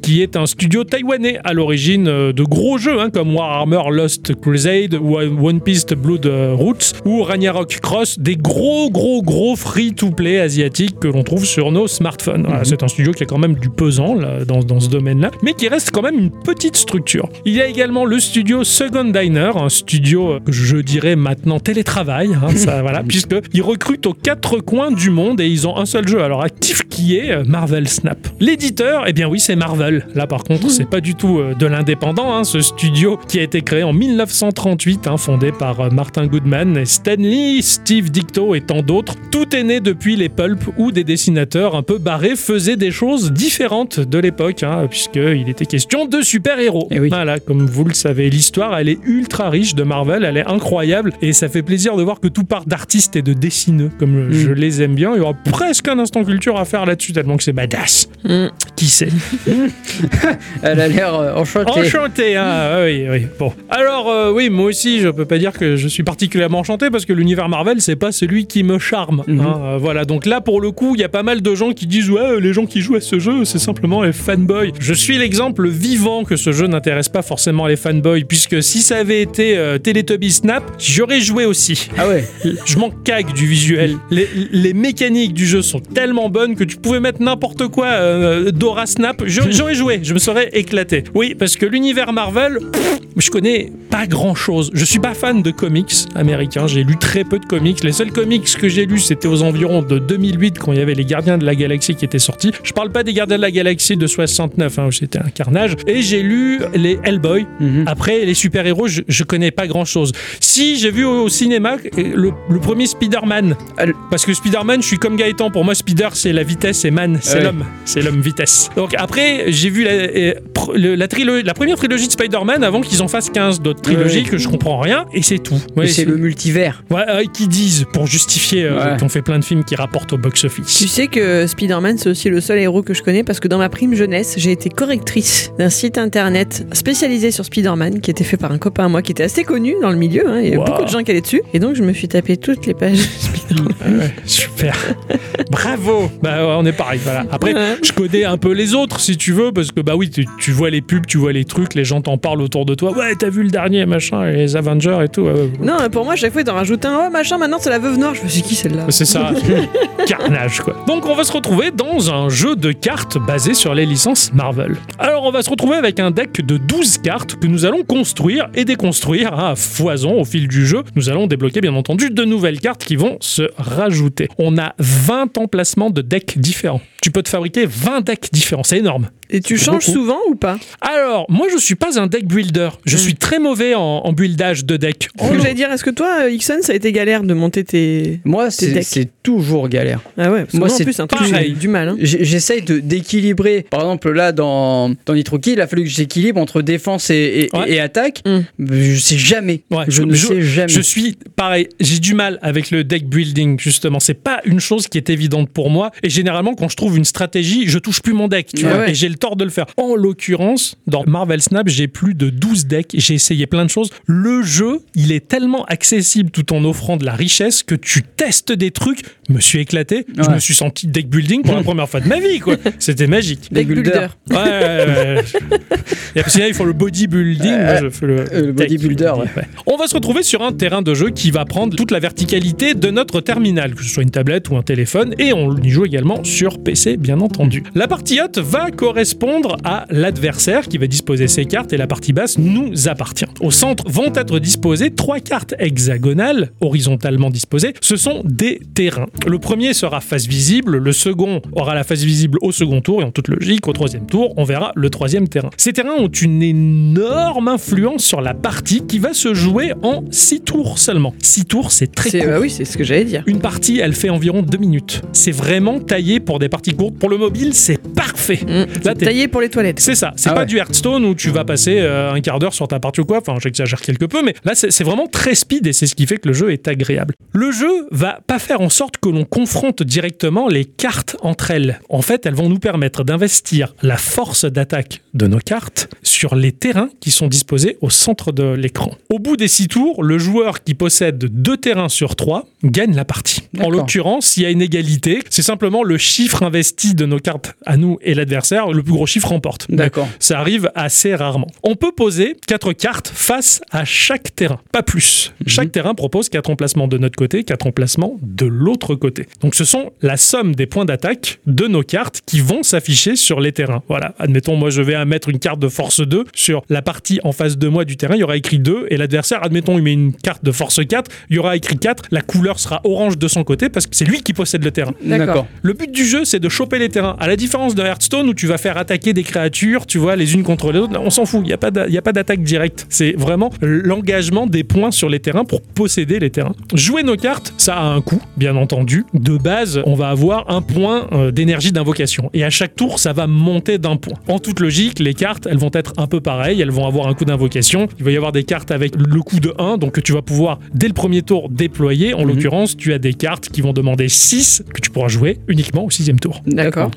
Qui est un studio taïwanais à l'origine euh, de gros jeux hein, comme Warhammer Lost Crusade, One Piece Blood euh, Roots ou Ragnarok Cross, des gros, gros, gros free-to-play asiatiques que l'on trouve sur nos smartphones. Voilà, C'est un studio qui a quand même du pesant là, dans, dans ce domaine-là, mais qui reste quand même une petite structure. Il y a également le studio Second Diner, un studio euh, que je dirais maintenant télétravail, hein, ça, voilà, puisqu'ils recrutent aux quatre coins du monde et ils ont un seul jeu alors actif qui est Marvel Snap. L'éditeur, eh bien oui, c'est Marvel. Là par contre, c'est pas du tout euh, de l'indépendant, hein, ce studio qui a été créé en 1938, hein, fondé par euh, Martin Goodman et Stan Lee, Steve Dicto et tant d'autres. Tout est né depuis les pulps où des dessinateurs un peu barrés faisaient des choses différentes de l'époque, hein, puisqu'il était question de super-héros. Eh oui. Voilà, comme vous le savez, l'histoire, elle est ultra riche de Marvel, elle est incroyable, et ça fait plaisir de voir que tout part d'artistes et de dessineux, comme euh, je les aime bien. Il y aura presque un instant culture à faire là-dessus, tellement que c'est badass. Mm. Qui Elle a l'air euh, enchantée. Enchanté, hein oui, oui. Bon. Alors, euh, oui, moi aussi, je peux pas dire que je suis particulièrement enchanté parce que l'univers Marvel, c'est pas celui qui me charme. Mhm. hein. Euh, voilà, donc là, pour le coup, il y a pas mal de gens qui disent Ouais, les gens qui jouent à ce jeu, c'est simplement les fanboys. Je suis l'exemple vivant que ce jeu n'intéresse pas forcément les fanboys, puisque si ça avait été euh, Teletubby Snap, j'aurais joué aussi. Ah ouais. Je m'en cague du visuel. Les, les mécaniques du jeu sont tellement bonnes que tu pouvais mettre n'importe quoi, euh, Dora Snap, j'aurais joué, je me serais éclaté. Oui, parce que l'univers Marvel, pff, je connais pas grand chose. Je suis pas fan de comics américains. J'ai lu très peu de comics. Les seuls comics que j'ai lus, c'était aux environs de 2008 quand il y avait les Gardiens de la Galaxie qui étaient sortis. Je parle pas des Gardiens de la Galaxie de 69, hein, où c'était un carnage. Et j'ai lu les Hellboy. Mhm. Après, les super-héros, je, je connais pas grand chose. Si j'ai vu au, au cinéma euh, le, le premier Spider-Man, Ah, parce que Spider-Man, je suis comme Gaëtan. Pour moi, Spider, c'est la vitesse et Man, c'est Ouais. l'homme. C'est l'homme vitesse. Donc après, j'ai vu la, euh, le- la, première trilogie de Spider-Man avant qu'ils en fassent 15 d'autres trilogies Ouais. que je comprends rien. Et c'est tout. Ouais, c'est le multivers. Ouais, euh, qui disent pour justifier euh, Ouais. qu'on fait plein de films qui rapportent au box-office. Tu sais que Spider-Man, c'est aussi le seul héros que je connais parce que dans ma prime jeunesse, j'ai été correctrice d'un site internet spécialisé sur Spider-Man qui était fait par un copain à moi qui était assez connu dans le milieu. hein. Il y avait Wow. beaucoup de gens qui allaient dessus. Et donc, je me suis tapé toutes les pages de Spider-Man. Ouais, super. Bravo. Bah ouais, on est pareil. Voilà. Après, Ouais. je connais un peu les autres si tu veux parce que bah oui, tu, tu vois les pubs, tu vois les trucs, les gens t'en parlent autour de toi. Ouais, t'as vu le dernier machin, les Avengers et tout. Non, pour moi, à chaque fois, ils t'en rajoutent un. Oh, machin, maintenant, c'est la veuve noire. Je me suis qui celle-là C'est ça, carnage quoi. Donc on va se retrouver dans un jeu de cartes basé sur les licences Marvel. Alors on va se retrouver avec un deck de 12 cartes que nous allons construire et déconstruire à foison au fil du jeu. Nous allons débloquer bien entendu de nouvelles cartes qui vont se rajouter. On a 20 emplacements de decks différents. Tu peux te fabriquer 20 decks différents, c'est énorme. Et tu changes beaucoup. souvent ou pas? Alors, moi je suis pas un deck builder, je Hmm. suis très mauvais en, en buildage de deck. Ce que j'allais dire, est-ce que toi, euh, Ixon, ça a été galère de monter tes. Moi, c'est toujours galère. Ah ouais, parce Moi, moi, en c'est plus, c'est un truc, du mal. Hein. J'essaye de d'équilibrer. Par exemple, là, dans, dans Nitro Kill, il a fallu que j'équilibre entre défense et, et, Ouais. et attaque. Mm. Je sais jamais. Ouais, je ne sais jamais. Je suis pareil, j'ai du mal avec le deck building justement. C'est pas une chose qui est évidente pour moi. Et généralement, quand je trouve une stratégie, je touche plus mon deck, tu Ouais, vois. ouais. Et j'ai le tort de le faire. En l'occurrence, dans Marvel Snap, j'ai plus de 12 decks. J'ai essayé plein de choses. Le jeu, il est tellement accessible tout en offrant de la richesse que tu testes des trucs. Je me suis éclaté. Je me suis senti deck building pour la première fois de ma vie, quoi. C'était magique. Deck builder. Ouais, ouais. Et après, sinon, il faut le bodybuilding. Moi, je fais le, Euh, le bodybuilder. On va se retrouver sur un terrain de jeu qui va prendre toute la verticalité de notre terminal, que ce soit une tablette ou un téléphone, et on y joue également sur PC, bien entendu. La partie haute va correspondre à l'adversaire qui va disposer ses cartes, et la partie basse nous appartient. Au centre vont être disposées trois cartes hexagonales, horizontalement disposées. Ce sont des terrains. Le premier sera face visible, le second aura la face visible au second tour, et en toute logique, au troisième tour, on verra le troisième terrain. Ces terrains ont une énorme influence sur la partie qui va se jouer en 6 tours seulement. 6 tours, c'est très court. bah oui, c'est ce que j'allais dire. Une partie, elle fait environ 2 minutes. C'est vraiment taillé pour des parties courtes. Pour le mobile, c'est parfait. Mmh. Là, t'es- Taillé pour les toilettes. c'est ça, c'est Ah pas ouais. du Hearthstone où tu vas passer euh, un quart d'heure sur ta partie ou quoi, enfin j'exagère quelque peu, mais là c'est c'est vraiment très speed et c'est ce qui fait que le jeu est agréable. Le jeu va pas faire en sorte que l'on confronte directement les cartes entre elles. En fait, elles vont nous permettre d'investir la force d'attaque de nos cartes sur les terrains qui sont disposés au centre de l'écran. Au bout des six tours, le joueur qui possède deux terrains sur trois gagne la partie. En D'accord. l'occurrence, s'il y a une égalité, c'est simplement le chiffre investi de nos cartes à nous et l'adversaire, le plus gros chiffre remporte. D'accord. Ça arrive assez rarement. On peut poser quatre cartes face à chaque terrain, pas plus. Chaque terrain propose quatre emplacements de notre côté, quatre emplacements de l'autre côté. Donc ce sont la somme des points d'attaque de nos cartes qui vont s'afficher sur les terrains. Voilà, admettons moi je vais mettre une carte de force 2 sur la partie en face de moi du terrain, il y aura écrit 2 et l'adversaire, admettons il met une carte de force 4, il y aura écrit 4, la couleur sera orange de son côté parce que c'est lui qui possède le terrain. D'accord. Le but du jeu, c'est de choper les terrains. À la différence de Hearthstone où tu vas faire attaquer des créatures, tu vois, les unes contre les autres, on s'en fout. Il n'y a pas d'attaque directe. C'est vraiment l'engagement des points sur les terrains pour posséder les terrains. Jouer nos cartes, ça a un coût, bien entendu. De base, on va avoir un point euh, d'énergie d'invocation. Et à chaque tour, ça va monter d'un point. En toute logique, les cartes, elles vont être un peu pareilles. Elles vont avoir un coût d'invocation. Il va y avoir des cartes avec le coût de 1, donc que tu vas pouvoir, dès le premier tour, déployer. En l'occurrence, tu as des cartes qui vont demander 6 que tu pourras jouer uniquement au sixième tour. D'accord.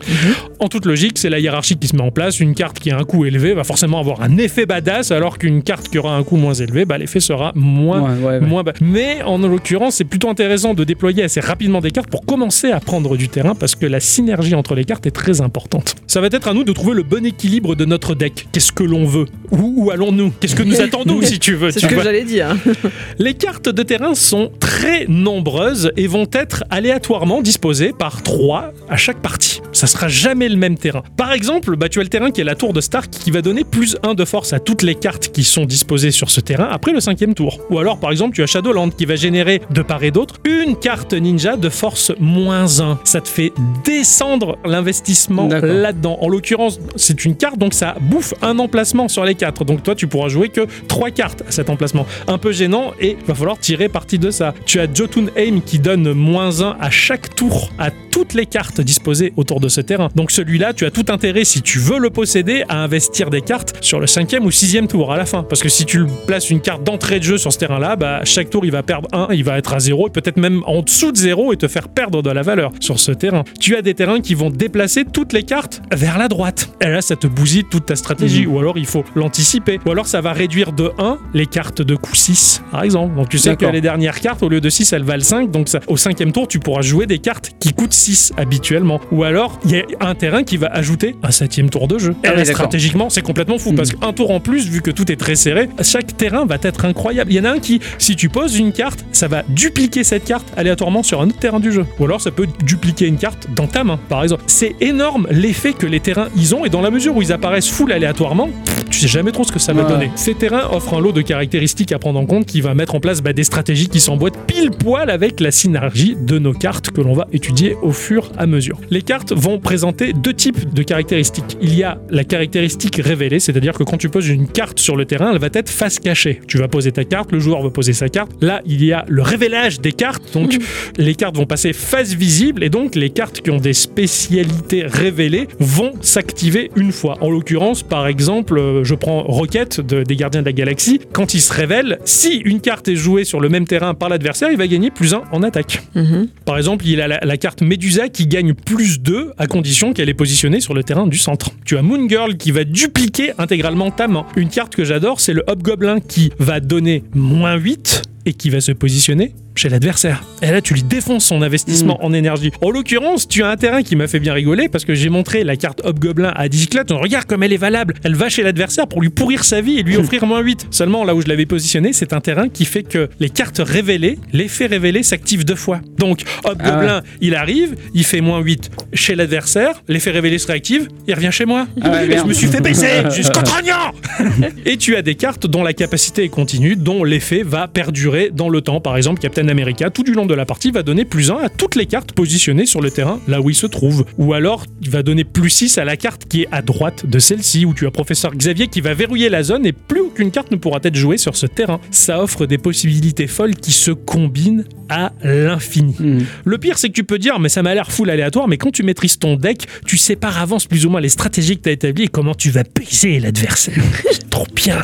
En toute logique, c'est la hiérarchie qui se met en place. Une carte qui a un coût élevé va forcément avoir un effet badass, alors qu'une carte qui aura un coût moins élevé, bah, l'effet sera moins Ouais, ouais, ouais. moins bas. Mais en l'occurrence, c'est plutôt intéressant de déployer assez rapidement des cartes pour commencer à prendre du terrain parce que la synergie entre les cartes est très importante. Ça va être à nous de trouver le bon équilibre de notre deck. Qu'est-ce que l'on veut? Où, où allons-nous? Qu'est-ce que nous attendons si tu veux C'est ce que j'allais dire. les cartes de terrain sont très nombreuses et vont être aléatoirement disposées par 3 à chaque partie. Ça sera jamais le même terrain. Par exemple, bah, tu as le terrain qui est la tour de Stark qui va donner plus 1 de force à toutes les cartes qui sont disposées sur ce terrain après le cinquième tour. Ou alors, par exemple, tu as Shadowland qui va générer de part et d'autre une carte ninja de force moins 1. Ça te fait descendre l'investissement là-dedans. En l'occurrence, c'est une carte, donc ça bouffe un emplacement sur les quatre. Donc toi, tu pourras jouer que trois cartes à cet emplacement. Un peu gênant et va falloir tirer parti de ça. Tu as Jotun Aim qui donne moins 1 à chaque tour à toutes les cartes disposées autour de ce terrain. Donc celui-là, tu as tout intérêt, si tu veux le posséder, à investir des cartes sur le cinquième ou sixième tour à la fin. Parce que si tu places une carte d'entrée de jeu sur ce terrain-là, bah, chaque tour, il va perdre 1, il va être à 0, et peut-être même en dessous de 0 et te faire perdre de la valeur sur ce terrain. Tu as des terrains qui vont déplacer toutes les cartes vers la droite. Et là, ça te bousille toute ta stratégie. Ou alors, il faut l'anticiper. Ou alors, ça va réduire de 1 les cartes de coup 6, par exemple. Donc, tu sais que les dernières cartes, au lieu de 6, elles valent 5. Donc, ça, au cinquième tour, tu pourras jouer des cartes qui coûtent 6 habituellement. Ou alors, il y a un terrain qui va ajouter un septième tour de jeu. Et Ah oui, stratégiquement, c'est complètement fou. Mhm. Parce qu'un tour en plus, vu que tout est très serré, chaque terrain va être incroyable. Il y en a un qui, si tu poses une carte, ça va dupliquer cette carte aléatoirement sur un autre terrain du jeu. Ou alors, ça peut dupliquer une carte dans ta main, par exemple. C'est énorme l'effet que les terrains ils ont. Et dans la mesure où ils apparaissent full aléatoirement, tu sais jamais trop ce que ça va Ouais. donner. Ces terrains offrent un lot de caractéristiques à prendre en compte qui va mettre en place bah, des stratégies qui s'emboîtent pile poil avec la synergie de nos cartes que l'on va étudier au fur et à mesure. Les cartes vont présenter deux types de caractéristiques. Il y a la caractéristique révélée, c'est-à-dire que quand tu poses une carte sur le terrain, elle va être face cachée. Tu vas poser ta carte, le joueur va poser sa carte. Là, il y a le révélage des cartes, donc les cartes vont passer face visible et donc les cartes qui ont des spécialités révélées vont s'activer une fois. En l'occurrence, par exemple, euh, je prends Rocket de- des Gardiens de la Galaxie. Quand il se révèle, si une carte est jouée sur le même terrain par l'adversaire, il va gagner plus 1 en attaque. Mhm. Par exemple, il a la, la carte Medusa qui gagne plus 2 à condition qu'elle est positionnée sur le terrain du centre. Tu as Moon Girl qui va dupliquer intégralement ta main. Une carte que j'adore, c'est le Hobgoblin qui va donner moins 8 et qui va se positionner chez l'adversaire. Et là, tu lui défonces son investissement en énergie. En l'occurrence, tu as un terrain qui m'a fait bien rigoler parce que j'ai montré la carte Hobgoblin à Digiclat. Regarde comme elle est valable. Elle va chez l'adversaire pour lui pourrir sa vie et lui offrir moins 8. Seulement, là où je l'avais positionné, c'est un terrain qui fait que les cartes révélées, l'effet révélé s'active deux fois. Donc, Hobgoblin, il arrive, il fait moins 8 chez l'adversaire, l'effet révélé se réactive, il revient chez moi. Ah ouais, Et je me suis fait baiser jusqu'au trognon Et tu as des cartes dont la capacité est continue, dont l'effet va perdurer dans le temps. Par exemple, Captain America, tout du long de la partie, va donner plus 1 à toutes les cartes positionnées sur le terrain, là où il se trouve. Ou alors, il va donner plus 6 à la carte qui est à droite de celle-ci, où tu as Professeur Xavier qui va verrouiller la zone et plus aucune carte ne pourra être jouée sur ce terrain. Ça offre des possibilités folles qui se combinent à l'infini. Mhm. Le pire, c'est que tu peux dire, mais ça m'a l'air full aléatoire, mais quand tu maîtrises ton deck, tu sais par avance plus ou moins les stratégies que tu as établies et comment tu vas baiser l'adversaire. C'est trop bien.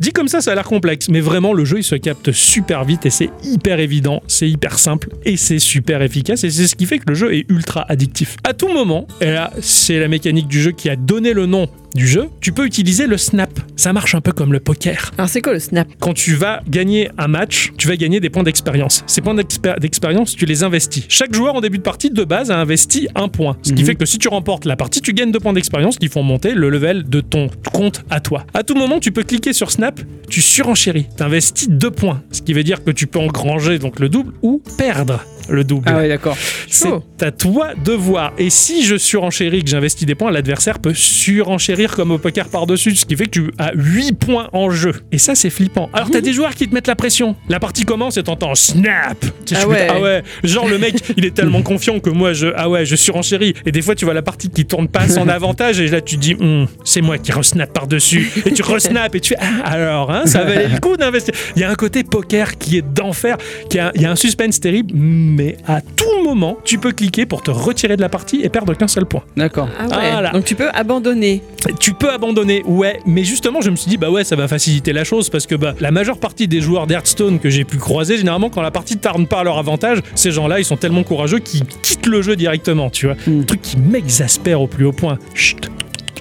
Dit comme ça, ça a l'air complexe, mais vraiment, le jeu, il se capte super vite et c'est hyper évident, c'est hyper simple et c'est super efficace et c'est ce qui fait que le jeu est ultra addictif. À tout moment, et là, c'est la mécanique du jeu qui a donné le nom du jeu, tu peux utiliser le snap. Ça marche un peu comme le poker Alors c'est quoi le snap? Quand tu vas gagner un match, tu vas gagner des points d'expérience. Ces points d'expé- d'expérience, tu les investis. Chaque joueur en début de partie, de base, a investi un point. Ce qui Mhm. fait que si tu remportes la partie, tu gagnes deux points d'expérience qui font monter le level de ton compte à toi. À tout moment, tu peux cliquer sur Snap, tu surenchéris. Tu investis deux points. Ce qui veut dire que tu peux engranger donc le double ou perdre le double. Ah ouais, d'accord. C'est à toi de voir. Et si je surenchéris, que j'investis des points, l'adversaire peut surenchérir comme au poker par-dessus, ce qui fait que tu as 8 points en jeu. Et ça, c'est flippant. Alors, t'as des joueurs qui te mettent la pression. La partie commence et t'entends snap. Ah ouais. ah ouais. Genre, le mec, il est tellement confiant que moi, je, ah ouais, je surenchéris. Et des fois, tu vois la partie qui tourne pas à son avantage et là, tu dis, Hum, c'est moi qui resnap par-dessus. Et tu resnap et tu fais, ah, alors, hein, ça valait le coup d'investir. Il y a un côté poker qui est d'enfer, qui a, il y a un suspense terrible, mais à tout moment, tu peux cliquer pour te retirer de la partie et perdre qu'un seul point. D'accord. Ah ouais. Voilà. Donc tu peux abandonner. Tu peux abandonner, ouais, mais justement, je me suis dit, bah ouais, ça va faciliter la chose parce que bah, la majeure partie des joueurs d'Hearthstone que j'ai pu croiser, généralement, quand la partie tarne pas à leur avantage, ces gens-là, ils sont tellement courageux qu'ils quittent le jeu directement, tu vois. Mm. Un truc qui m'exaspère au plus haut point. Chut.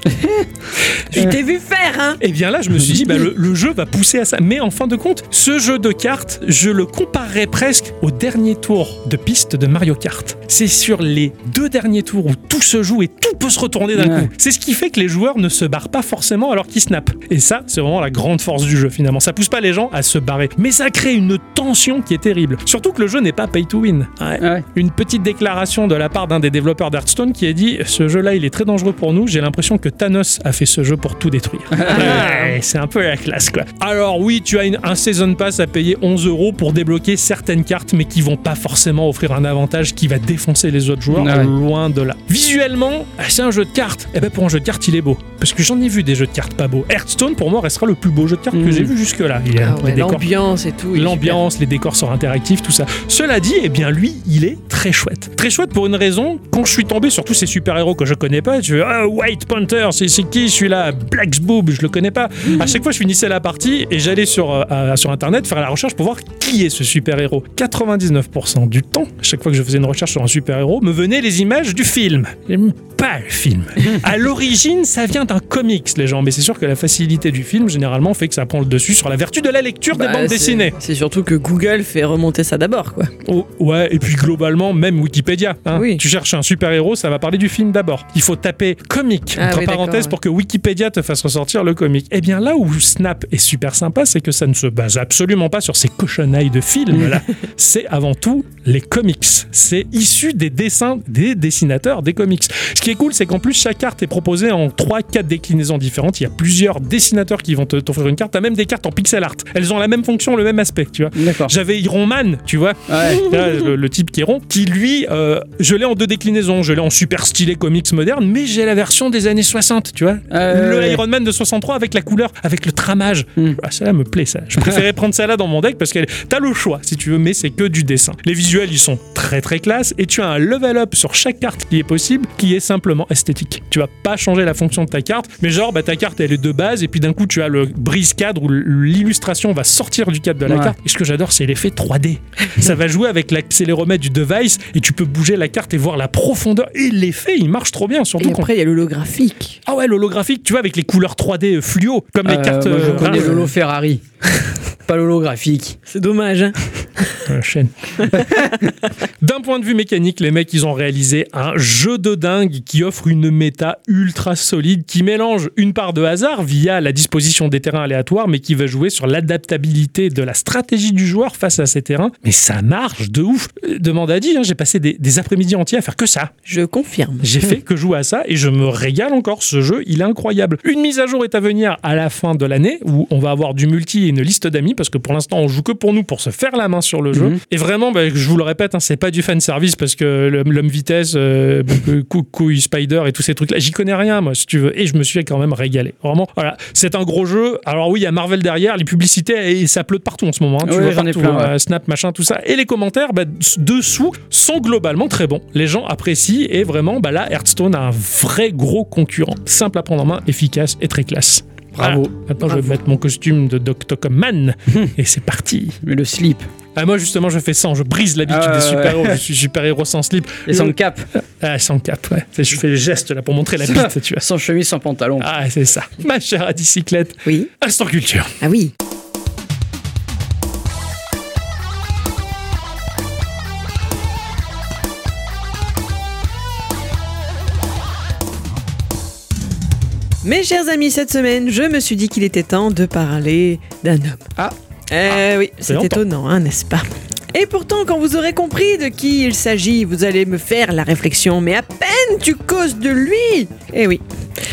Je t'ai vu faire, hein Et bien là, je me suis dit, bah, le, le jeu va pousser à ça. Mais en fin de compte, ce jeu de cartes, je le comparerais presque au dernier tour de piste de Mario Kart. C'est sur les deux derniers tours où tout se joue et tout peut se retourner d'un Ouais. coup. C'est ce qui fait que les joueurs ne se barrent pas forcément alors qu'ils snappent. Et ça, c'est vraiment la grande force du jeu finalement. Ça pousse pas les gens à se barrer. Mais ça crée une tension qui est terrible. Surtout que le jeu n'est pas pay to win. Ouais. Ouais. Une petite déclaration de la part d'un des développeurs d'Hearthstone qui a dit Ce jeu-là, il est très dangereux pour nous. J'ai l'impression que Thanos a fait ce jeu pour tout détruire. Ouais, c'est un peu la classe, quoi. Alors, oui, tu as une- un Season Pass à payer 11 euros pour débloquer certaines cartes, mais qui vont pas forcément offrir un avantage qui va défoncer les autres joueurs. Ouais. Loin de là. Visuellement, ah, c'est un jeu de cartes. Et ben, pour un jeu de cartes, il est beau. Parce que j'en ai vu des jeux de cartes pas beaux. Hearthstone, pour moi, restera le plus beau jeu de cartes que Mhm. j'ai vu jusque-là. Il y a Ah ouais, L'ambiance et tout. L'ambiance, les décors sont interactifs, tout ça. Cela dit, eh bien lui, il est très chouette. Très chouette pour une raison. Quand je suis tombé sur tous ces super-héros que je connais pas, je fais ah, White Panther, c'est c'est qui celui-là? Black Boob, je le connais pas. À chaque fois, je finissais la partie et j'allais sur, euh, sur internet faire la recherche pour voir qui est ce super-héros. 99% du temps, à chaque fois que je faisais une recherche sur un super-héros, me venaient les images du film. Pas le film. à l'origine, ça vient d'un comics, les gens, mais c'est sûr que la facilité du film, généralement, fait que ça prend le dessus sur la vertu de la lecture Bah, des bandes dessinées. C'est surtout que Google fait remonter ça d'abord, quoi. Oh, ouais, et puis globalement, même Wikipédia. hein. Oui. Tu cherches un super-héros, ça va parler du film d'abord. Il faut taper comique, Ah entre oui, parenthèses, pour que Wikipédia te fasse ressortir le comique. Eh bien, là où Snap est super sympa, c'est que ça ne se base absolument pas sur ces cochonnailles de films, là. c'est avant tout les comics. C'est issu des dessins des dessinateurs des comics. Ce qui est cool, c'est qu'en plus, chaque carte est proposée en 3-4 déclinaisons différentes. Il y a plusieurs dessinateurs qui vont te- t'offrir une carte. T'as même des cartes en pixel art. Elles ont la même fonction, le même aspect, tu vois. D'accord. J'avais Iron Man, tu vois, Ouais. Là, le, le type qui est rond, qui lui, euh, je l'ai en deux déclinaisons. Je l'ai en super stylé comics moderne, mais j'ai la version des années 60, tu vois. Euh, le ouais. Iron Man de 63 avec la couleur, avec le tramage. Hmm. Ah, ça me plaît, ça. Je préférais prendre ça là dans mon deck parce que t'as le choix, si tu veux, mais c'est que du dessin. Les visuels, ils sont très très classe et tu as un level up sur chaque carte qui est possible, qui est simplement esthétique. Tu vas pas changer la fonction de ta carte, mais genre, bah, ta carte, elle est de base et puis d'un coup, tu as le brise cadre où l'illustration va sortir du cadre de la Ouais. carte. Et ce que j'adore, c'est l'effet 3D. ça va jouer avec l'accéléromètre du device et tu peux bouger la carte et voir la profondeur. Et l'effet, il marche trop bien, surtout Et après, il y a l'holographique. Ah ouais, l'holographique, tu vois, avec les couleurs 3D fluo, comme les Euh, cartes. moi, je euh, connais Ferrari. Pas l'holographique. C'est dommage, hein Euh, chaîne. D'un point de vue mécanique, les mecs, ils ont réalisé un jeu de dingue qui offre une méta ultra solide, qui mélange une part de hasard via la disposition des terrains aléatoires, mais qui va jouer sur l'adaptabilité de la stratégie du joueur face à ces terrains. Mais ça marche de ouf. Euh, Demande à dit, hein, j'ai passé des, des après-midi entiers à faire que ça. Je confirme. J'ai fait que jouer à ça et je me régale encore. Ce jeu, il est incroyable. Une mise à jour est à venir à la fin de l'année où on va avoir du multi et une liste d'amis parce que pour l'instant, on joue que pour nous pour se faire la main sur le jeu. Mhm. Et vraiment, bah, je vous le répète, hein, c'est pas du fan service parce que l'homme vitesse, euh, couille spider et tous ces trucs-là, j'y connais rien, moi, si tu veux. Et je me suis quand même régalé. Vraiment, voilà. C'est un gros jeu. Alors oui, il y a Marvel derrière, les publicités, et ça pleut de partout en ce moment. hein. Tu Ouais, vois partout, plein, ouais. euh, Snap, machin, tout ça. Et les commentaires bah, dessous sont globalement très bons. Les gens apprécient et vraiment, bah, là, Hearthstone a un vrai gros concurrent. Simple à prendre en main, efficace et très classe. Bravo. Voilà. Maintenant, je vais mettre mon costume de Dr. Man et c'est parti. Mais le slip. Ah, moi, justement, je fais ça. Je brise l'habitude Ah, des super-héros. ouais. Je suis super-héros sans slip. Et sans cap. Ah, sans cap, ouais. Je fais le geste là pour montrer la bite, tu vois. Sans chemise, sans pantalon. Ah, c'est ça. Ma chère à bicyclette. Oui. Instant culture. Ah oui. Mes chers amis, cette semaine, je me suis dit qu'il était temps de parler d'un homme. Ah. Eh oui, c'est étonnant, hein, n'est-ce pas? Et pourtant, quand vous aurez compris de qui il s'agit, vous allez me faire la réflexion, mais à peine tu causes de lui Eh oui.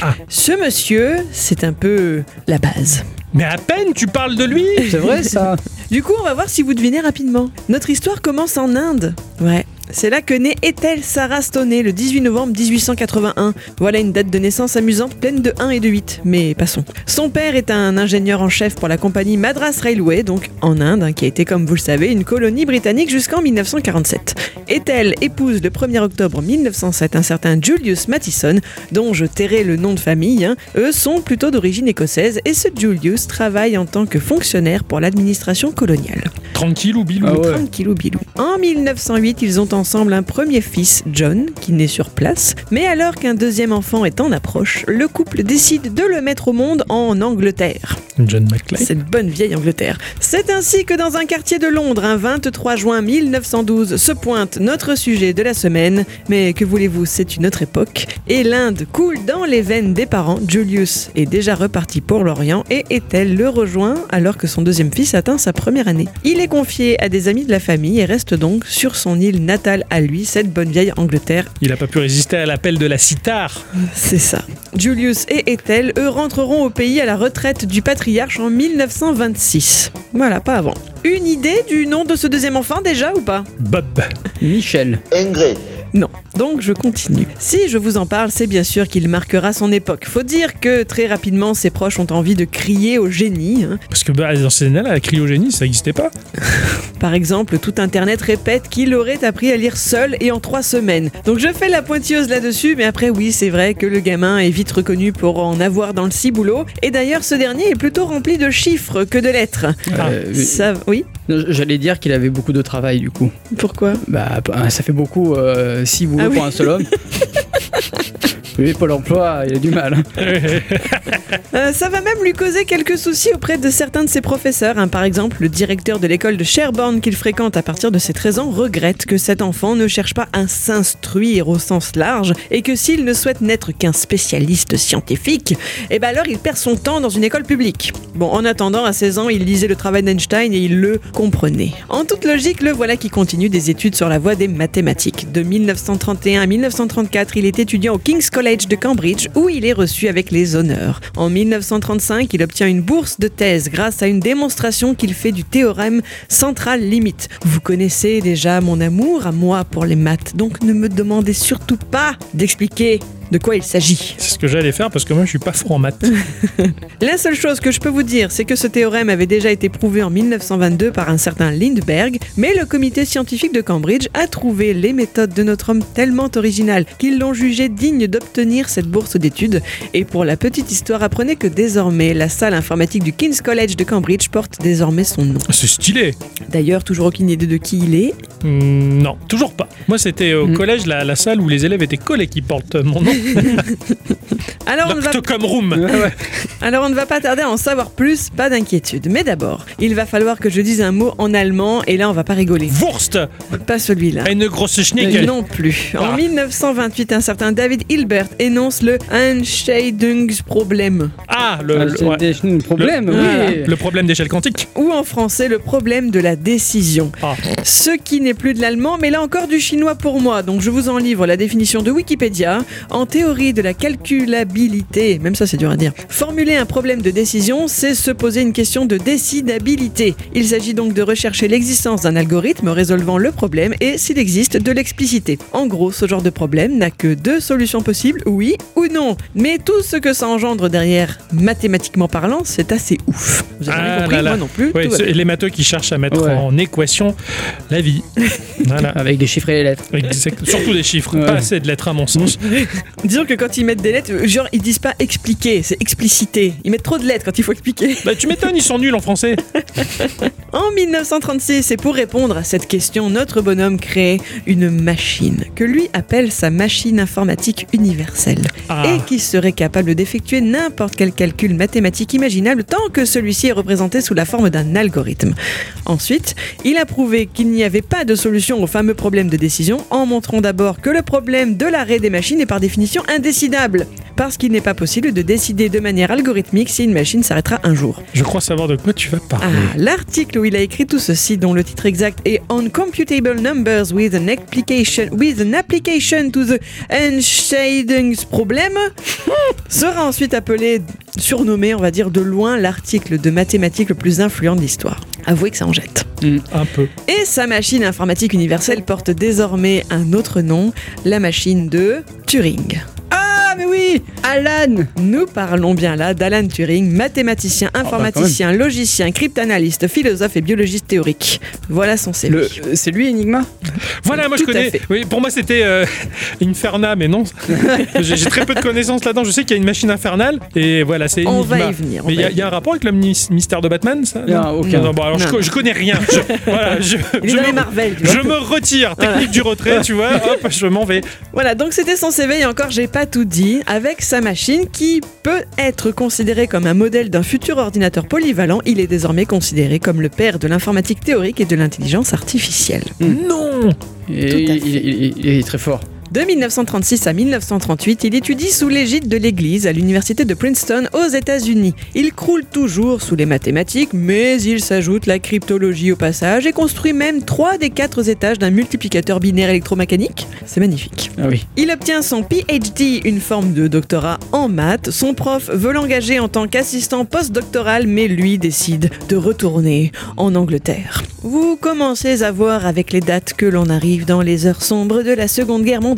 Ah. Ce monsieur, c'est un peu la base. Mais à peine tu parles de lui. C'est vrai ça Du coup, on va voir si vous devinez rapidement. Notre histoire commence en Inde. Ouais. C'est là que naît Ethel Sarah Stoney le 18 novembre 1881. Voilà une date de naissance amusante, pleine de 1 et de 8. Mais passons. Son père est un ingénieur en chef pour la compagnie Madras Railway, donc en Inde, hein, qui a été, comme vous le savez, une colonie britannique jusqu'en 1947. Ethel épouse le 1er octobre 1907 un certain Julius Mattison, dont je tairai le nom de famille. hein. Eux sont plutôt d'origine écossaise et ce Julius travaille en tant que fonctionnaire pour l'administration coloniale. Tranquille ou bilou? Ah ouais. Tranquillou bilou. En 1908, ils ont ensemble un premier fils, John, qui naît sur place. Mais alors qu'un deuxième enfant est en approche, le couple décide de le mettre au monde en Angleterre. John McClane. Cette bonne vieille Angleterre. C'est ainsi que dans un quartier de Londres, un 23 juin 1912, se pointe notre sujet de la semaine. Mais que voulez-vous, c'est une autre époque. Et l'Inde coule dans les veines des parents. Julius est déjà reparti pour l'Orient et Ethel le rejoint alors que son deuxième fils atteint sa première année? Il est confié à des amis de la famille et reste donc sur son île natale à lui, cette bonne vieille Angleterre. Il a pas pu résister à l'appel de la cithare. C'est ça. Julius et Ethel, eux, rentreront au pays à la retraite du patriarche en 1926. Voilà, pas avant. Une idée du nom de ce deuxième enfant déjà ou pas? Bob. Michel. Non. Donc je continue. Si je vous en parle, c'est bien sûr qu'il marquera son époque. Faut dire que très rapidement, ses proches ont envie de crier au génie. hein. Parce que bah, dans ces années-là, la cryogénie, ça n'existait pas. Par exemple, tout Internet répète qu'il aurait appris à lire seul et en trois semaines. Donc je fais la pointilleuse là-dessus, mais après oui, c'est vrai que le gamin est vite reconnu pour en avoir dans le ciboulot. Et d'ailleurs, ce dernier est plutôt rempli de chiffres que de lettres. Euh, Ça, oui J'allais dire qu'il avait beaucoup de travail du coup. Pourquoi? Bah, ça fait beaucoup, euh, si vous Ah oui. pour un seul homme. Oui, Pôle emploi, il a du mal. Euh, ça va même lui causer quelques soucis auprès de certains de ses professeurs. hein. Par exemple, le directeur de l'école de Sherborne qu'il fréquente à partir de ses 13 ans regrette que cet enfant ne cherche pas à s'instruire au sens large et que s'il ne souhaite n'être qu'un spécialiste scientifique, eh ben alors il perd son temps dans une école publique. Bon, en attendant, à 16 ans, il lisait le travail d'Einstein et il le En toute logique, le voilà qui continue des études sur la voie des mathématiques. De 1931 à 1934, il est étudiant au King's College de Cambridge où il est reçu avec les honneurs. En 1935, il obtient une bourse de thèse grâce à une démonstration qu'il fait du théorème central limite. Vous connaissez déjà mon amour à moi pour les maths, donc ne me demandez surtout pas d'expliquer de quoi il s'agit. C'est ce que j'allais faire parce que moi, je suis pas fort en maths. La seule chose que je peux vous dire, c'est que ce théorème avait déjà été prouvé en 1922 par un certain Lindbergh, mais le comité scientifique de Cambridge a trouvé les méthodes de notre homme tellement originales qu'ils l'ont jugé digne d'obtenir cette bourse d'études. Et pour la petite histoire, apprenez que désormais, la salle informatique du King's College de Cambridge porte désormais son nom. C'est stylé. D'ailleurs, toujours aucune idée de qui il est. Hmm, non, toujours pas. Moi, c'était au Mm. collège, la, la salle où les élèves étaient collés qui portent mon nom. Alors on, ne va, alors on ne va pas tarder à en savoir plus, pas d'inquiétude. Mais d'abord, il va falloir que je dise un mot en allemand, et là on va pas rigoler. Wurst. Pas celui-là. Une grosse schnick. Euh, non plus. En Ah. 1928, un certain David Hilbert énonce le Entscheidungsproblem, Ah, le, Ah, le- c'est ouais. des problèmes, Le- oui. le problème d'échelle quantique. ou en français le problème de la décision. Ah. Ce qui n'est plus de l'allemand, mais là encore du chinois pour moi. Donc je vous en livre la définition de Wikipédia. En théorie de la calculabilité, même ça c'est dur à dire, formuler un problème de décision, c'est se poser une question de décidabilité. Il s'agit donc de rechercher l'existence d'un algorithme résolvant le problème et, s'il existe, de l'expliciter. En gros, ce genre de problème n'a que deux solutions possibles, oui ou non. Mais tout ce que ça engendre derrière, mathématiquement parlant, c'est assez ouf. Vous avez Ah compris, là là. moi non plus. Ouais, les matheux qui cherchent à mettre Ouais. en équation la vie. Voilà. Avec des chiffres et des lettres. Exact. Surtout des chiffres, Ouais. pas assez de lettres à mon sens. Disons que quand ils mettent des lettres, euh, genre ils disent pas expliquer, c'est expliciter. Ils mettent trop de lettres quand il faut expliquer. Bah tu m'étonnes, ils sont nuls en français. En 1936, et pour répondre à cette question, notre bonhomme crée une machine que lui appelle sa machine informatique universelle Ah. et qui serait capable d'effectuer n'importe quel calcul mathématique imaginable tant que celui-ci est représenté sous la forme d'un algorithme. Ensuite, il a prouvé qu'il n'y avait pas de solution au fameux problème de décision en montrant d'abord que le problème de l'arrêt des machines est par définition indécidable parce qu'il n'est pas possible de décider de manière algorithmique si une machine s'arrêtera un jour. Je crois savoir de quoi tu vas parler. Ah, l'article où il a écrit tout ceci, dont le titre exact est On Computable Numbers with an Application, with an application to the Entscheidungsproblem, sera ensuite appelé, surnommé, on va dire de loin, l'article de mathématiques le plus influent de l'histoire. Avouez que ça en jette. Un peu. Et sa machine informatique universelle porte désormais un autre nom, la machine de Turing. Uh, Ah, mais oui Alan Nous parlons bien là d'Alan Turing, mathématicien, bah, informaticien, logicien, cryptanalyste, philosophe et biologiste théorique. Voilà son CV. Le- C'est lui Enigma? Voilà, moi je Tout à connais. fait. Oui, pour moi c'était euh, Inferna, mais non. J'ai j'ai très peu de connaissances là-dedans. Je sais qu'il y a une machine infernale et voilà, c'est On va y venir, on Mais il y, va a- y il y a un rapport avec le mystère de Batman, ça? A aucun. Non, bon, alors je, Non. co- je connais rien. Je, voilà, je, Il est je dans me, les Marvel, tu vois. je me retire. Technique du retrait, tu vois. Hop, je m'en vais. Voilà, donc c'était son CV et encore j'ai pas tout dit, avec sa machine qui peut être considérée comme un modèle d'un futur ordinateur polyvalent, il est désormais considéré comme le père de l'informatique théorique et de l'intelligence artificielle. Non Et Tout à il, fait. il- il- il est très fort. De 1936 à 1938, il étudie sous l'égide de l'Église à l'université de Princeton aux États-Unis. Il croule toujours sous les mathématiques, mais il s'ajoute la cryptologie au passage et construit même trois des quatre étages d'un multiplicateur binaire électromécanique. C'est magnifique. Ah oui. Il obtient son PhD, une forme de doctorat en maths. Son prof veut l'engager en tant qu'assistant postdoctoral, mais lui décide de retourner en Angleterre. Vous commencez à voir avec les dates que l'on arrive dans les heures sombres de la Seconde Guerre mondiale.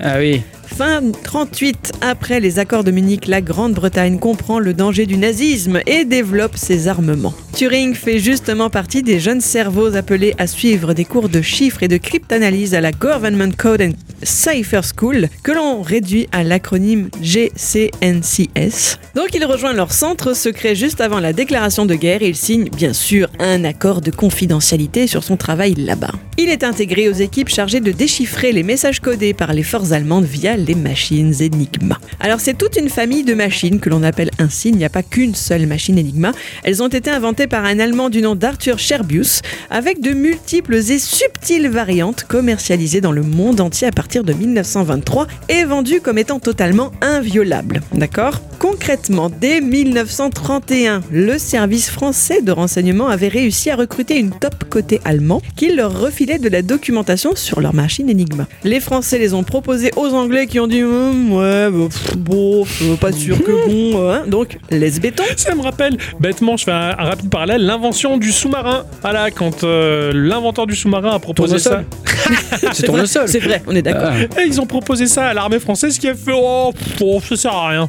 Ah oui. Fin 38, après les accords de Munich, la Grande-Bretagne comprend le danger du nazisme et développe ses armements. Turing fait justement partie des jeunes cerveaux appelés à suivre des cours de chiffres et de cryptanalyse à la Government Code and Cipher School, que l'on réduit à l'acronyme GCNCS. Donc il rejoint leur centre secret juste avant la déclaration de guerre et il signe bien sûr un accord de confidentialité sur son travail là-bas. Il est intégré aux équipes chargées de déchiffrer les messages codés par les forces allemandes via les machines Enigma. Alors c'est toute une famille de machines que l'on appelle ainsi, il n'y a pas qu'une seule machine Enigma. Elles ont été inventées par un Allemand du nom d'Arthur Scherbius avec de multiples et subtiles variantes commercialisées dans le monde entier à partir de 1923 et vendues comme étant totalement inviolables. D'accord? Concrètement, dès 1931, le service français de renseignement avait réussi à recruter une top côté allemand qui leur refilait de la documentation sur leur machine Enigma. Les Français les ont proposés aux Anglais qui ont dit Hum, ouais, bah, pff, bon, euh, pas sûr que bon, euh, hein. donc laisse béton. Ça me rappelle, bêtement, je fais un, un rapide parallèle, l'invention du sous-marin. Voilà, quand euh, l'inventeur du sous-marin a proposé ça. C'est vrai, tournesol. C'est vrai, on est d'accord. Ah. Et ils ont proposé ça à l'armée française qui a fait Oh, pff, oh, ça sert à rien.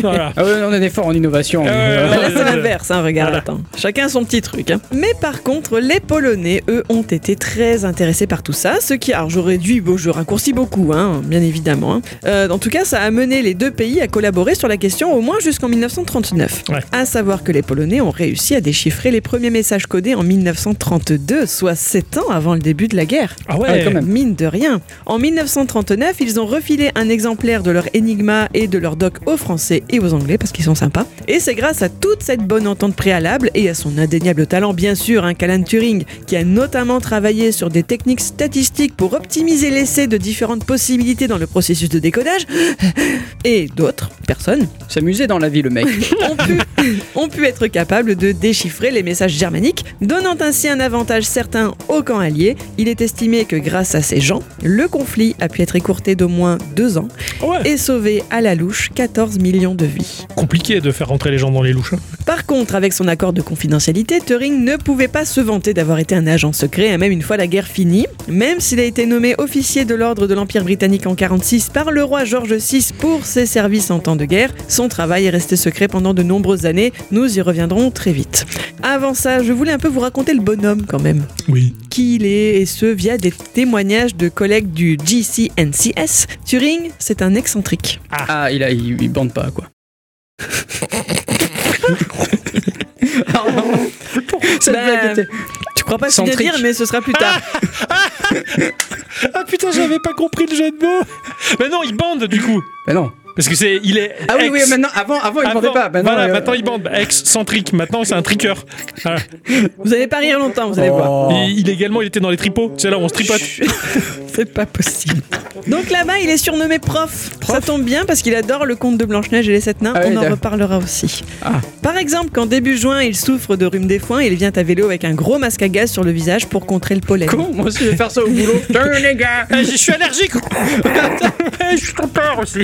voilà. Ah ouais, on est fort en innovation. Ah Euh, Bah là, c'est l'inverse, hein, regarde, Voilà. attends. Chacun son petit truc. hein. Mais par contre, les Polonais, eux, ont été très intéressés par tout ça, ce qui, alors j'aurais dû, bon, je raccourcis beaucoup, hein, bien évidemment. hein. Euh, en tout cas, ça a mené les deux pays à collaborer sur la question au moins jusqu'en 1939. Ouais. À savoir que les Polonais ont réussi à déchiffrer les premiers messages codés en 1932, soit 7 ans avant le début de la guerre. Ah ouais, Ah ouais, quand même. Mine de rien. En 1939, ils ont refilé un exemplaire de leur Enigma et de leur doc aux Français et aux Anglais parce qu'ils sont sympas. Et c'est grâce à toute cette bonne entente préalable et à son indéniable talent, bien sûr, hein, qu'Alan Turing, qui a notamment travaillé sur des techniques statistiques pour optimiser l'essai de différentes possibilités dans le processus de décodage, et d'autres personnes S'amuser dans la vie, le mec. ont pu, ont pu être capables de déchiffrer les messages germaniques, donnant ainsi un avantage certain au camp allié. Il est estimé que grâce à ces gens, le conflit a pu être écourté d'au moins deux ans Ah ouais. et sauver à la louche 14 millions de vies. Compliqué de faire rentrer les gens dans les louches. hein. Par contre, avec son accord de confidentialité, Turing ne pouvait pas se vanter d'avoir été un agent secret, hein, même une fois la guerre finie. Même s'il a été nommé officier de l'ordre de l'Empire britannique en 46 par le roi George VI pour ses services en temps de guerre, son travail est resté secret pendant de nombreuses années. Nous y reviendrons très vite. Avant ça, je voulais un peu vous raconter le bonhomme quand même Oui. qui il est, et ce via des témoignages de collègues du GCNCS. Turing, c'est un excentrique. Ah, il, a, il, il bande pas, quoi. Cette Bah, blague était- Tu crois pas bien Centrique. dire, mais ce sera plus tard. Ah putain, j'avais pas compris le jeu de mots. Mais non, il bande du coup. Bah non. Parce que c'est, il est. Ah oui, oui, maintenant, avant, avant il Avant, bandait pas. Maintenant, voilà, euh, maintenant il bande. Excentrique. Maintenant, c'est un triqueur. Voilà. Vous allez pas rire longtemps, vous allez voir. Oh. Et il également, il était dans les tripots. C'est là où on se tripote. C'est pas possible. Donc là-bas, il est surnommé prof. Ça tombe bien parce qu'il adore le conte de Blanche-Neige et les sept nains. Ah oui, On en reparlera aussi. Ah. Par exemple, quand début juin, il souffre de rhume des foins, il vient à vélo avec un gros masque à gaz sur le visage pour contrer le pollen. Con, moi aussi je vais faire ça au boulot? Tiens, les gars. Eh, Je suis allergique. Je suis trop peur aussi.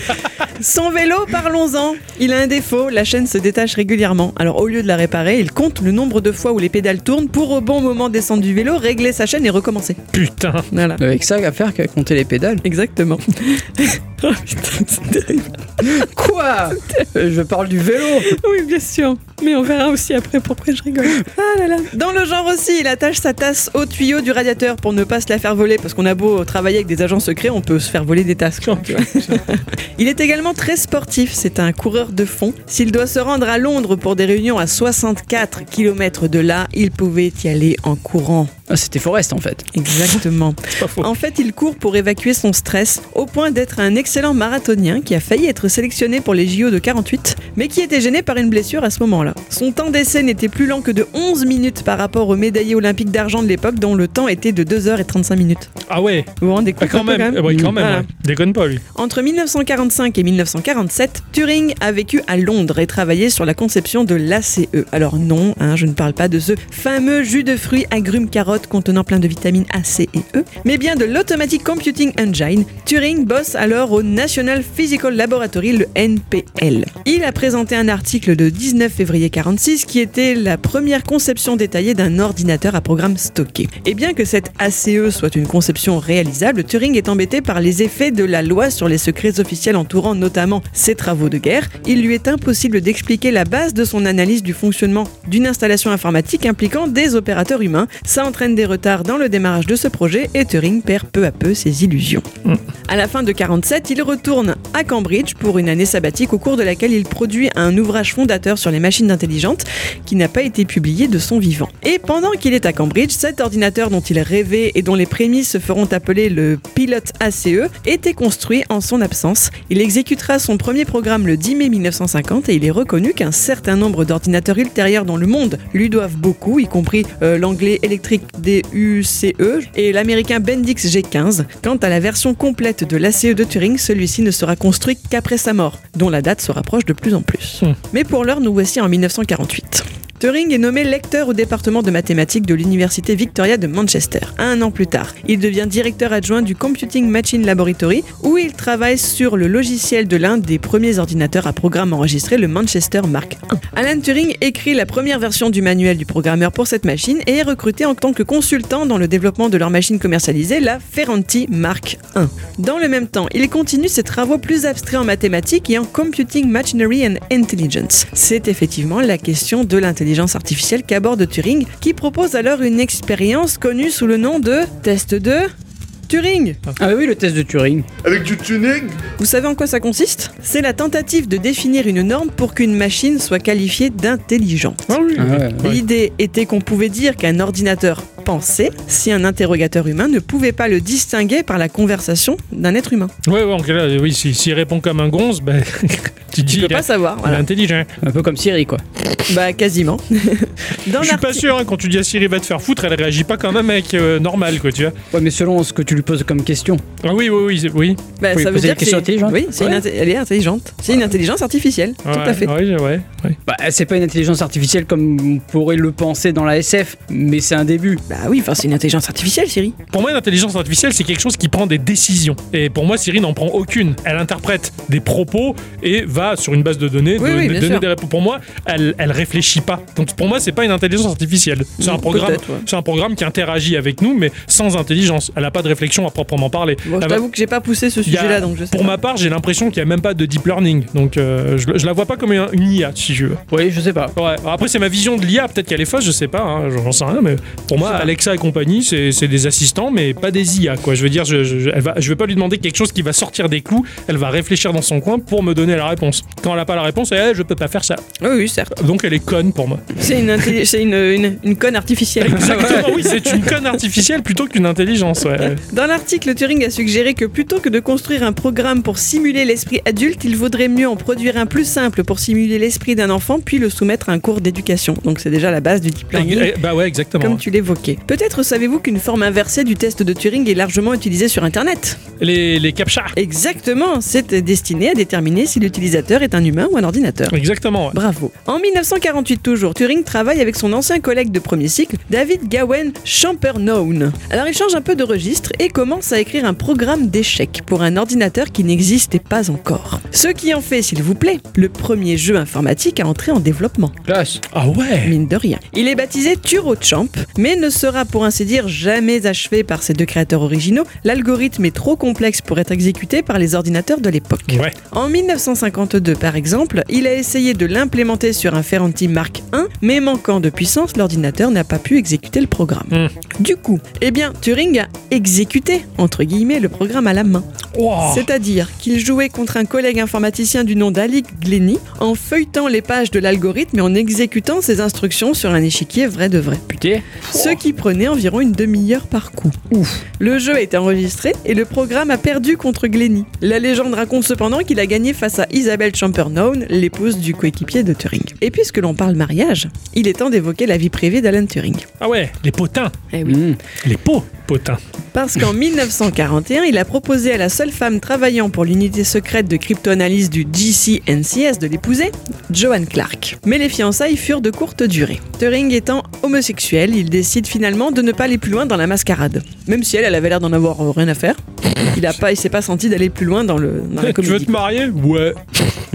Son vélo, parlons-en. Il a un défaut, la chaîne se détache régulièrement. Alors au lieu de la réparer, il compte le nombre de fois où les pédales tournent pour au bon moment descendre du vélo, régler sa chaîne et recommencer. Putain. Voilà. Avec ça à faire qu'à compter les pédales. Exactement. oh putain, c'est terrible. Quoi? Euh, Je parle du vélo. Oui, bien sûr. Mais on verra aussi après pourquoi je rigole. Ah là là. Dans le genre aussi, il attache sa tasse au tuyau du radiateur pour ne pas se la faire voler. Parce qu'on a beau travailler avec des agents secrets, on peut se faire voler des tasses. quoi, tu vois. il est également très sportif. C'est un coureur de fond. S'il doit se rendre à Londres pour des réunions à 64 km de là, il pouvait y aller en courant. Ah, C'était Forest en fait. Exactement. C'est pas faux. En fait, il court pour évacuer son stress, au point d'être un excellent marathonien qui a failli être sélectionné pour les JO de 48, mais qui était gêné par une blessure à ce moment-là. Son temps d'essai n'était plus lent que de 11 minutes par rapport au médaillé olympique d'argent de l'époque, dont le temps était de 2h35 minutes. Ah ouais. Vous vous rendez Ah, compte quand peu, même. Ah, quand même. Voilà. ouais. Déconne pas lui. Entre 1945 et 1947, Turing a vécu à Londres et travaillé sur la conception de l'ACE. Alors non, hein, je ne parle pas de ce fameux jus de fruits agrumes carottes contenant plein de vitamines A, C et E, mais bien de l'Automatic Computing Engine. Turing bosse alors au National Physical Laboratory, le NPL. Il a présenté un article de 19 février 46 qui était la première conception détaillée d'un ordinateur à programme stocké. Et bien que cette ACE soit une conception réalisable, Turing est embêté par les effets de la loi sur les secrets officiels entourant notamment ses travaux de guerre. Il lui est impossible d'expliquer la base de son analyse du fonctionnement d'une installation informatique impliquant des opérateurs humains. Ça entraîne des retards dans le démarrage de ce projet et Turing perd peu à peu ses illusions. À la fin de 47, il retourne à Cambridge pour une année sabbatique au cours de laquelle il produit un ouvrage fondateur sur les machines intelligentes qui n'a pas été publié de son vivant. Et pendant qu'il est à Cambridge, cet ordinateur dont il rêvait et dont les prémices se feront appeler le Pilot ACE était construit en son absence. Il exécutera son premier programme le 10 mai 1950 et il est reconnu qu'un certain nombre d'ordinateurs ultérieurs dans le monde lui doivent beaucoup, y compris euh, l'anglais électrique DUCE et l'américain Bendix G15. Quant à la version complète de l'ACE de Turing, celui-ci ne sera construit qu'après sa mort, dont la date se rapproche de plus en plus. Hmm. Mais pour l'heure, nous voici en 1948. Turing est nommé lecteur au département de mathématiques de l'Université Victoria de Manchester. Un an plus tard, il devient directeur adjoint du Computing Machine Laboratory, où il travaille sur le logiciel de l'un des premiers ordinateurs à programme enregistré, le Manchester Mark I. Alan Turing écrit la première version du manuel du programmeur pour cette machine et est recruté en tant que consultant dans le développement de leur machine commercialisée, la Ferranti Mark I. Dans le même temps, il continue ses travaux plus abstraits en mathématiques et en Computing Machinery and Intelligence. C'est effectivement la question de l'intelligence artificielle qu'aborde Turing, qui propose alors une expérience connue sous le nom de test de Turing. Ah oui, le test de Turing. Avec du tuning Vous savez en quoi ça consiste? C'est la tentative de définir une norme pour qu'une machine soit qualifiée d'intelligente. Ah oui. Ah ouais, ouais. L'idée était qu'on pouvait dire qu'un ordinateur pensait si un interrogateur humain ne pouvait pas le distinguer par la conversation d'un être humain. Ouais, ouais, en cas là, oui, s'il répond comme un gonze, ben, tu dis Tu il peux est, pas savoir, il est voilà. intelligent. Un peu comme Siri, quoi. Bah quasiment. Dans Je suis pas sûr, hein, quand tu dis à Siri va te faire foutre, elle réagit pas comme un mec euh, normal, quoi, tu vois. Ouais, mais selon ce que tu lui poses comme question. Ah oui, oui, oui, oui. Bah, Faut ça veut dire que c'est- intelligentes. Oui, c'est une Ouais. elle est intelligente. C'est une intelligence artificielle, tout à fait. Ouais, ouais, ouais. Bah, c'est pas une intelligence artificielle comme on pourrait le penser dans la SF, mais c'est un début. Bah oui, enfin c'est une intelligence artificielle, Siri. Pour moi, l'intelligence artificielle, c'est quelque chose qui prend des décisions. Et pour moi, Siri n'en prend aucune. Elle interprète des propos et va sur une base de données Oui, de- oui, de- bien donner sûr. des réponses. Pour moi, elle, elle réfléchit pas. Donc pour moi, c'est pas une intelligence artificielle. C'est un Mm, programme. ouais. C'est un programme qui interagit avec nous, mais sans intelligence. Elle a pas de réflexion à proprement parler. Bon, je Elle va- t'avoue que j'ai pas poussé ce y sujet-là, donc je sais Pour pas. ma part, j'ai l'impression qu'il n'y a même pas de deep learning. Donc euh, je, je la vois pas comme une, une IA, si je veux. Oui, je sais pas. Ouais. Après, c'est ma vision de l'IA. Peut-être qu'elle est fausse, je sais pas. hein, J'en sais rien. Mais pour moi. Alexa et compagnie, c'est des assistants, mais pas des IA. Quoi. Je veux dire, je, je, je- elle va, je vais pas lui demander quelque chose qui va sortir des clous. Elle va réfléchir dans son coin pour me donner la réponse. Quand elle a pas la réponse, elle, je peux pas faire ça. Oui, oui, certes. Donc elle est conne pour moi. C'est une, intelli- c'est une, une, une conne artificielle. Exactement, oui, c'est une conne artificielle plutôt qu'une intelligence. Ouais. Dans l'article, Turing a suggéré que plutôt que de construire un programme pour simuler l'esprit adulte, il vaudrait mieux en produire un plus simple pour simuler l'esprit d'un enfant, puis le soumettre à un cours d'éducation. Donc c'est déjà la base du deep learning. Eh, Bah ouais, exactement. Comme tu l'évoquais. Peut-être savez-vous qu'une forme inversée du test de Turing est largement utilisée sur Internet Les, les captcha. Exactement, c'est destiné à déterminer si l'utilisateur est un humain ou un ordinateur. Exactement. ouais. Bravo. En 1948 toujours, Turing travaille avec son ancien collègue de premier cycle, David Gawen Champernowne. Alors il change un peu de registre et commence à écrire un programme d'échecs pour un ordinateur qui n'existait pas encore. Ce qui en fait, s'il vous plaît, le premier jeu informatique à entrer en développement. Classe. Ah ouais Mine de rien. Il est baptisé TuroChamp, mais ne sera pour ainsi dire jamais achevé par ses deux créateurs originaux. L'algorithme est trop complexe pour être exécuté par les ordinateurs de l'époque. Ouais. En 1952, par exemple, il a essayé de l'implémenter sur un Ferranti Mark I, mais manquant de puissance, l'ordinateur n'a pas pu exécuter le programme. Hmm. Du coup, eh bien, Turing a exécuté, entre guillemets, le programme à la main. Wow. C'est-à-dire qu'il jouait contre un collègue informaticien du nom d'Alec Glenny en feuilletant les pages de l'algorithme et en exécutant ses instructions sur un échiquier vrai de vrai. Putain. Ce qui prenait environ une demi-heure par coup. Ouf. Le jeu a été enregistré et le programme a perdu contre Glenny. La légende raconte cependant qu'il a gagné face à Isabelle Champernowne, l'épouse du coéquipier de Turing. Et puisque l'on parle mariage, il est temps d'évoquer la vie privée d'Alan Turing. Ah ouais, les potins. Eh oui. Mmh. Les pots potins. Parce qu'en 1941, il a proposé à la seule femme travaillant pour l'unité secrète de cryptoanalyse du GCNCS de l'épouser, Joanne Clark. Mais les fiançailles furent de courte durée. Turing étant homosexuel, il décide finalement de ne pas aller plus loin dans la mascarade. Même si elle, elle avait l'air d'en avoir euh, rien à faire. Il a pas, il s'est pas senti d'aller plus loin dans, le, dans la tu veux te marier Ouais.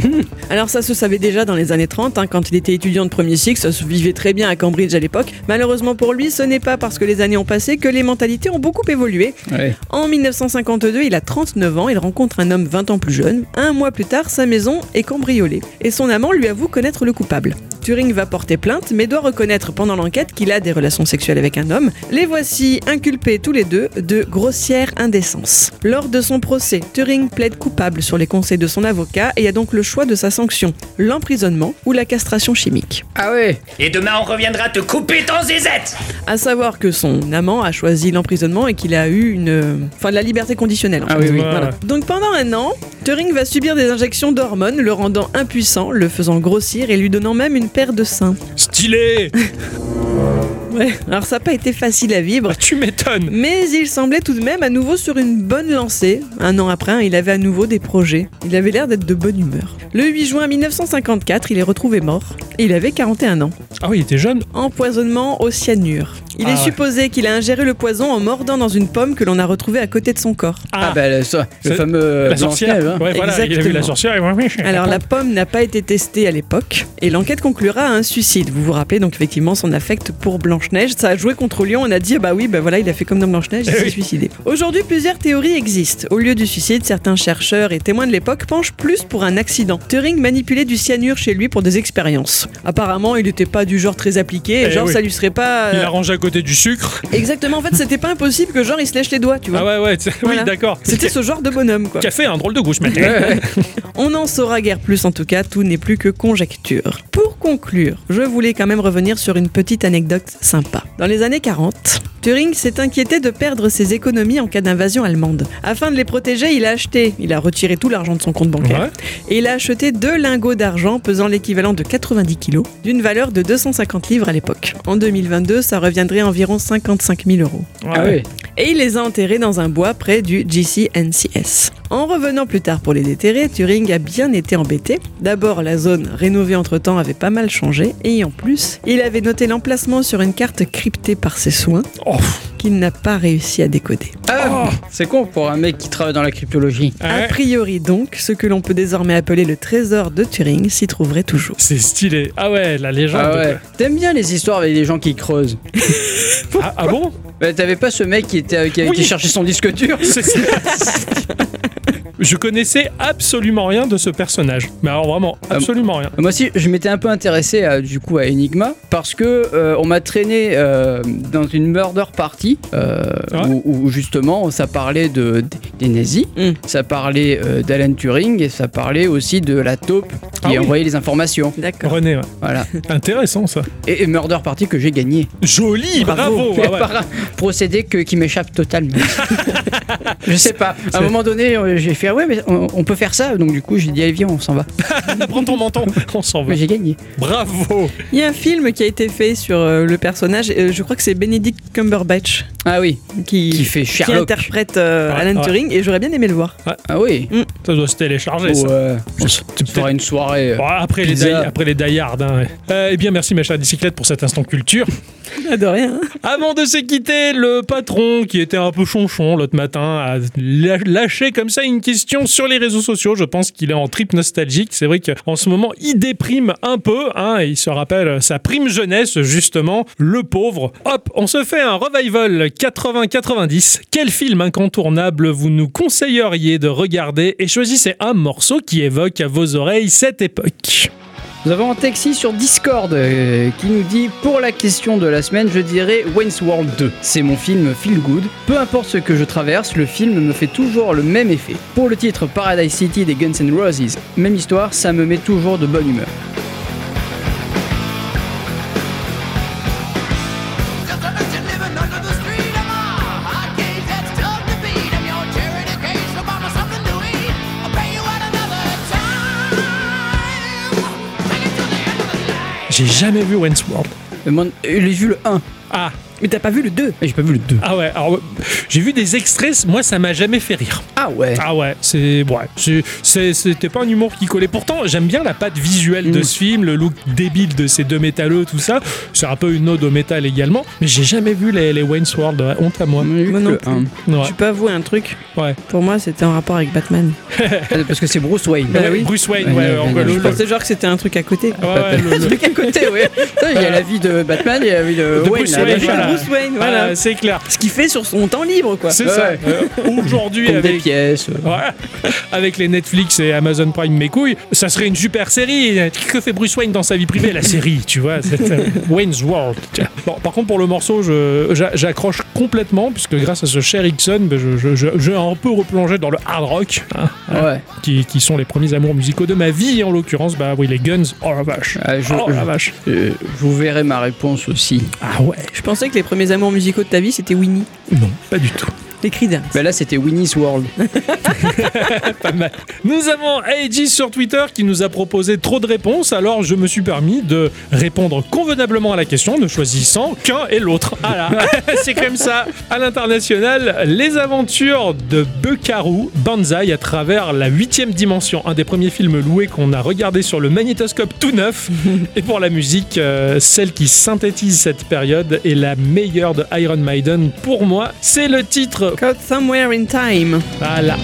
Alors ça se savait déjà dans les années 30, hein, quand il était étudiant de premier cycle, ça se vivait très bien à Cambridge à l'époque. Malheureusement pour lui, ce n'est pas parce que les années ont passé que les mentalités ont beaucoup évolué. Ouais. En 1952, il a 39 ans, il rencontre un homme 20 ans plus jeune. Un mois plus tard, sa maison est cambriolée. Et son amant lui avoue connaître le coupable. Turing va porter plainte, mais doit reconnaître pendant l'enquête qu'il a des relations sexuelles avec un homme. Les voici inculpés tous les deux de grossière indécence. Lors de son procès, Turing plaide coupable sur les conseils de son avocat et a donc le choix de sa sanction, l'emprisonnement ou la castration chimique. Ah ouais. Et demain, on reviendra te couper ton zézette À savoir que son amant a choisi l'emprisonnement et qu'il a eu une, enfin, de la liberté conditionnelle. en Ah fait. oui, oui. Voilà. Donc pendant un an, Turing va subir des injections d'hormones, le rendant impuissant, le faisant grossir et lui donnant même une paire de seins. Stylé Ouais. Alors ça n'a pas été facile à vivre. Bah, Tu m'étonnes Mais il semblait tout de même à nouveau sur une bonne lancée. Un an après, hein, il avait à nouveau des projets. Il avait l'air d'être de bonne humeur. Le 8 juin 1954, il est retrouvé mort. Et il avait 41 ans. Ah oui, il était jeune Empoisonnement au cyanure. Il Ah est ouais. supposé qu'il a ingéré le poison en mordant dans une pomme que l'on a retrouvée à côté de son corps. Ah, bah le, ça, le C'est- fameux la sorcière. Hein. Ouais, voilà, il a vu Exactement. la sorcière. et Alors la pomme n'a pas été testée à l'époque et l'enquête conclura à un suicide. Vous vous rappelez donc effectivement son affect pour Blanche-Neige. Ça a joué contre Lyon. On a dit ah bah oui, bah voilà, il a fait comme dans Blanche-Neige, il Eh s'est oui. suicidé. Aujourd'hui, plusieurs théories existent. Au lieu du suicide, certains chercheurs et témoins de l'époque penchent plus pour un accident. Turing manipulait du cyanure chez lui pour des expériences. Apparemment, il n'était pas du genre très appliqué. Eh genre oui. ça lui serait pas. Il a rangé à côté du sucre. Exactement. En fait, c'était pas impossible que genre il se lèche les doigts, tu vois. Ah ouais, ouais, Voilà. oui, d'accord. C'était ce genre de bonhomme quoi. Café, un drôle de. Ouais, ouais. On n'en saura guère plus en tout cas, tout n'est plus que conjecture. Pour conclure, je voulais quand même revenir sur une petite anecdote sympa. Dans les années 40, Turing s'est inquiété de perdre ses économies en cas d'invasion allemande. Afin de les protéger, il a acheté, il a retiré tout l'argent de son compte bancaire Ouais. et il a acheté deux lingots d'argent pesant l'équivalent de 90 kilos, d'une valeur de 250 livres à l'époque. En 2022, ça reviendrait à environ 55 000 euros Ah ouais. et il les a enterrés dans un bois près du GCNCS. En revenant plus tard pour les déterrer, Turing a bien été embêté. D'abord, la zone rénovée entre-temps avait pas mal changé, et en plus, il avait noté l'emplacement sur une carte cryptée par ses soins Oh, qu'il n'a pas réussi à décoder. Ah, c'est con pour un mec qui travaille dans la cryptologie. A priori donc, ce que l'on peut désormais appeler le trésor de Turing s'y trouverait toujours. C'est stylé. Ah ouais, la légende. Ah ouais. T'aimes bien les histoires avec des gens qui creusent. Ah, ah bon? Bah, T'avais pas ce mec qui était qui, Oui. qui cherchait son disque dur? C'est ça. Je connaissais absolument rien de ce personnage. Mais alors vraiment, absolument rien. Moi aussi, je m'étais un peu intéressé à, du coup à Enigma parce que euh, on m'a traîné euh, dans une murder party euh, Ah ouais où, où justement ça parlait de, des nazis, Mm. ça parlait euh, d'Alan Turing et ça parlait aussi de la taupe qui Ah oui. envoyait les informations. D'accord. René, ouais. Voilà. intéressant ça. Et, et murder party que j'ai gagné. Joli, bravo. Ah ouais. par un procédé que, qui m'échappe totalement. je sais pas. À un moment donné, euh, j'ai fait ah ouais mais on, on peut faire ça. Donc du coup, j'ai dit allez viens, on s'en va. Prends ton menton, on s'en va. Mais j'ai gagné. Bravo. Il y a un film qui a été fait sur euh, le personnage, euh, je crois que c'est Benedict Cumberbatch Ah oui. qui, Qui fait qui Sherlock. interprète euh, Alan ouais. Turing et j'aurais bien aimé le voir. Ah oui. Ça doit se télécharger ça. Ouais. On une soirée euh, Bon, après, les die, après les die hard, hein, ouais. Euh, eh bien, merci ma chère bicyclette pour cet instant culture. Ah, de rien. Avant de se quitter, le patron, qui était un peu chonchon l'autre matin, a lâché comme ça une question sur les réseaux sociaux. Je pense qu'il est en trip nostalgique. C'est vrai qu'en ce moment, il déprime un peu. Hein, il se rappelle sa prime jeunesse, justement. Le pauvre. Hop, on se fait un revival 80-90. Quel film incontournable vous nous conseilleriez de regarder Et choisissez un morceau qui évoque à vos oreilles cette époque? Nous avons un taxi sur Discord euh, qui nous dit Pour la question de la semaine, je dirais Wayne's World 2. C'est mon film feel good. Peu importe ce que je traverse, le film me fait toujours le même effet. Pour le titre Paradise City des Guns N' Roses, même histoire, ça me met toujours de bonne humeur. Jamais vu Wayne's World. Moi, euh, J'ai vu le 1, Ah, Mais t'as pas vu le 2 et j'ai pas vu le 2. ah ouais. Alors, j'ai vu des extraits. Moi, ça m'a jamais fait rire. Ah ouais Ah ouais, c'est ouais, c'était pas un humour qui collait. Pourtant, j'aime bien la patte visuelle de Mm. ce film, le look débile de ces deux métalleux, tout ça. C'est un peu une ode au métal également. Mais j'ai jamais vu les, les Wayne's World. ouais, honte à moi. Moi non plus. 1. Ouais. Tu peux avouer un truc Ouais. Pour moi, c'était en rapport avec Batman. Parce que c'est Bruce Wayne. Bah oui. Bruce Wayne, Ouais, ouais. Je pensais genre que c'était un truc à côté. ouais, ouais, le- Un le- truc à côté, ouais. Il y a la vie de Batman, il y a la vie de, De Wayne. Bruce là, Wayne, voilà. Bruce Wayne, voilà. Ah, c'est clair. Ce qu'il fait sur son temps libre, quoi. C'est Ouais. ça. Euh, Aujourd'hui, Comme des avec, pièces. euh. Ouais. Avec les Netflix et Amazon Prime mes couilles, ça serait une super série. Que fait Bruce Wayne dans sa vie privée La série, tu vois? c'est, euh, Wayne's World. Bon, par contre, pour le morceau, je- j'a- j'accroche complètement, puisque grâce à ce cher Ixon, ben, je, je, je- j'ai un peu replongé dans le hard rock, hein, Ouais. qui, qui sont les premiers amours musicaux de ma vie, en l'occurrence. Bah oui, les Guns. Oh la vache. Ah, je, Oh la vache. je- je vous verrai ma réponse aussi. Ah ouais. Je pensais que les premiers amours musicaux de ta vie, c'était Winnie? Non, pas du tout. Les d'un. Bah là, c'était Winnie's World. Pas mal. Nous avons Aegis sur Twitter qui nous a proposé trop de réponses, alors je me suis permis de répondre convenablement à la question, ne choisissant qu'un et l'autre. Voilà, c'est comme ça. À l'international, les aventures de Buckaroo Banzai à travers la huitième dimension, un des premiers films loués qu'on a regardé sur le magnétoscope tout neuf. Et pour la musique, euh, celle qui synthétise cette période est la meilleure de Iron Maiden pour moi. C'est le titre. Caught Somewhere in Time. Voilà.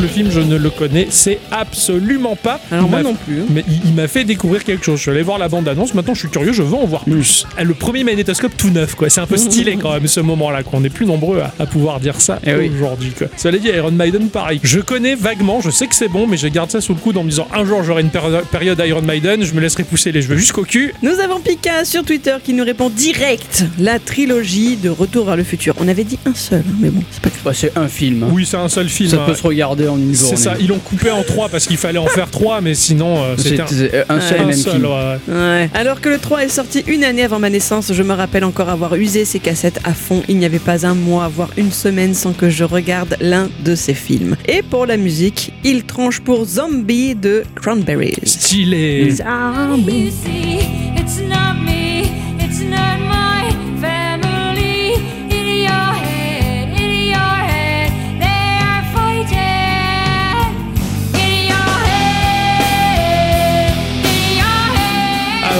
Le film, je ne le connais, c'est absolument pas. Alors Il moi non plus. hein. Mais il, il m'a fait découvrir quelque chose. Je suis allé voir la bande-annonce. Maintenant, je suis curieux. Je veux en voir plus. Ah, Le premier magnétoscope tout neuf, quoi. C'est un peu stylé quand même ce moment-là. Qu'on est plus nombreux à, à pouvoir dire ça Eh aujourd'hui. Quoi. Cela dit, Iron Maiden, pareil. Je connais vaguement. Je sais que c'est bon, mais je garde ça sous le coude en me disant un jour j'aurai une péri- période Iron Maiden. Je me laisserai pousser les cheveux jusqu'au cul. Nous avons Pika sur Twitter qui nous répond direct. La trilogie de Retour vers le futur. On avait dit un seul, hein, mais bon, c'est pas grave. Bah, c'est un film. hein. Oui, c'est un seul film. Ça hein. peut se regarder en une journée. C'est ça. Ils l'ont coupé en trois parce qu'il fallait en faire trois, mais sinon euh, c'était un, C'était un seul et un même seul. film. ouais. Ouais. Alors que le 3 est sorti une année avant ma naissance, je me rappelle encore avoir usé ces cassettes à fond. Il n'y avait pas un mois, voire une semaine sans que je regarde l'un de ces films. Et pour la musique, il tranche pour Zombie de Cranberries. Stylé. Zombie. You see, it's not me, it's not my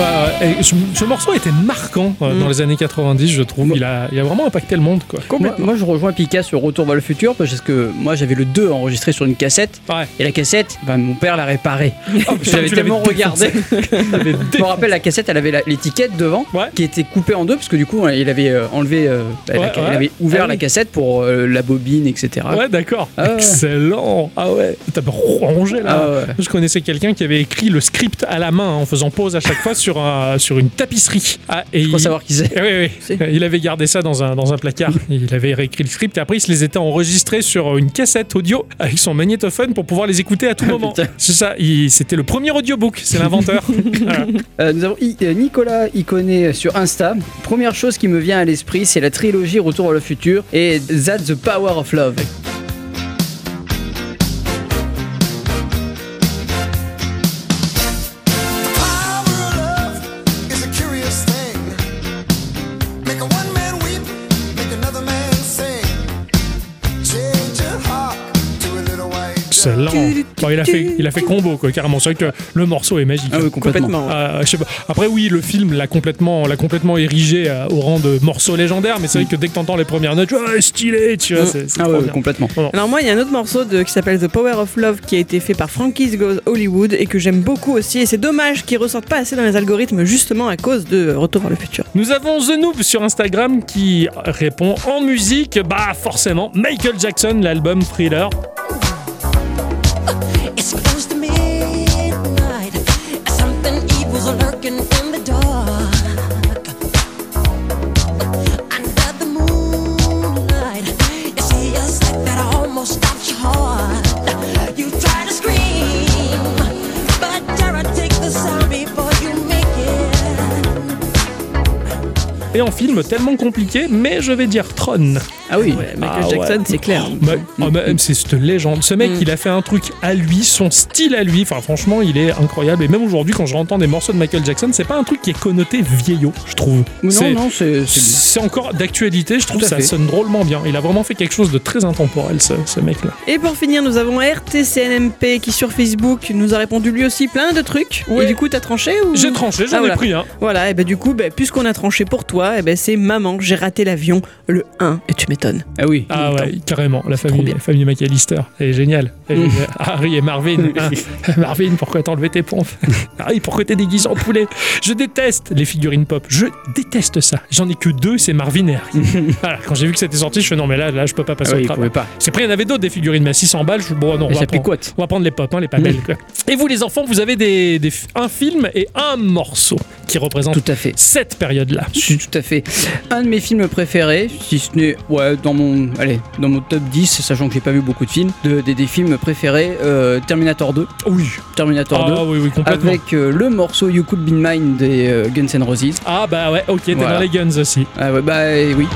ouais, ouais. Et ce, ce morceau était marquant euh, Mm. dans les années 90, je trouve. Il a, il a vraiment impacté le monde, quoi. Moi, moi, je rejoins Pika sur Retour vers le futur parce que moi j'avais le 2 enregistré sur une cassette Ouais. et la cassette, bah, mon père l'a réparée. putain, J'avais tu tellement regardé. Je me rappelle la cassette, elle avait l'étiquette devant Ouais. qui était coupée en deux parce que du coup il avait euh, enlevé, euh, bah, la- Ouais, il avait ouvert Ah la cassette pour euh, la bobine, etc. Ouais, d'accord. Ah. Excellent. Ah ouais. T'as rongé là. Ah ouais. Je connaissais quelqu'un qui avait écrit le script à la main hein, en faisant pause à chaque fois sur, un- sur une tapisserie. Ah, et il- savoir qui c'est. Oui, oui. Il avait gardé ça dans un, dans un placard. Il avait réécrit le script et après il se les était enregistrés sur une cassette audio avec son magnétophone pour pouvoir les écouter à tout moment. putain. C'est ça, il- c'était le premier audiobook, c'est l'inventeur. Voilà. Euh, nous avons I- euh, Nicolas Iconé sur Insta. Première chose qui me vient à l'esprit, c'est la trilogie Retour vers le futur et That's the Power of Love. Excellent. Bon, il, a fait, il a fait combo, quoi, carrément. C'est vrai que le morceau est magique. Ah oui, complètement. Euh, je sais pas. Après, oui, le film l'a complètement, l'a complètement érigé euh, au rang de morceau légendaire, mais c'est vrai que dès que t'entends les premières notes, tu vois, ah, stylé, tu vois, c'est c'est Ah ouais, complètement. Alors moi, il y a un autre morceau de, qui s'appelle The Power of Love qui a été fait par Frankie's Goes Hollywood et que j'aime beaucoup aussi. Et c'est dommage qu'il ressorte pas assez dans les algorithmes justement à cause de Retour vers le futur. Nous avons The Noob sur Instagram qui répond en musique, bah forcément, Michael Jackson, l'album Thriller. Et en film tellement compliqué, mais je vais dire Tron. Ah oui. Ouais, Michael Ah ouais. Jackson, c'est clair. Bah, ah bah, c'est cette légende. Ce mec, Mm. il a fait un truc à lui, son style à lui. Enfin, franchement, il est incroyable. Et même aujourd'hui, quand je entends des morceaux de Michael Jackson, c'est pas un truc qui est connoté vieillot, je trouve. Non, C'est- non, c'est. c'est- C'est encore d'actualité, je trouve ça fait. sonne drôlement bien. Il a vraiment fait quelque chose de très intemporel, ce, ce mec-là. Et pour finir, nous avons RTCNMP qui sur Facebook nous a répondu lui aussi plein de trucs. Ouais. Et du coup, t'as tranché ou? J'ai tranché, j'en Ah, ai voilà. pris un. Voilà, et ben du coup, ben, puisqu'on a tranché pour toi, et ben c'est maman, j'ai raté l'avion, le 1, et tu m'étonnes. Ah oui. Ah ouais, carrément. La famille, la famille McAllister, elle est géniale. Elle est Mm. géniale. Harry et Marvin. hein. Marvin, pourquoi t'as enlevé tes pompes Harry, pourquoi t'es déguisé en poulet Je déteste les figurines pop. Je déteste ça. J'en ai que deux, c'est Marvin et Harry. voilà, quand j'ai vu que c'était sorti, je suis non mais là, là, je peux pas passer Ah au oui, pouvait pas. C'est après, il y en avait d'autres des figurines, mais à 600 balles, je suis bon, non, on va prendre. quoi On va prendre les pop, hein, les pas belles. quoi. Et vous, les enfants, vous avez des, des- un film et un morceau qui représentent Tout à fait. cette période-là. Tout à fait. Un de mes films préférés, si ce n'est ouais, dans mon allez, dans mon top 10, sachant que j'ai pas vu beaucoup de films, de, des, des films préférés, euh, Terminator 2. Oui. Terminator 2. Ah oui, oui, complètement. Avec euh, le morceau You Could Be Mine des euh, Guns N' Roses. Ah bah ouais, ok, t'es Voilà. dans les guns aussi. Ah ouais, bah euh, oui.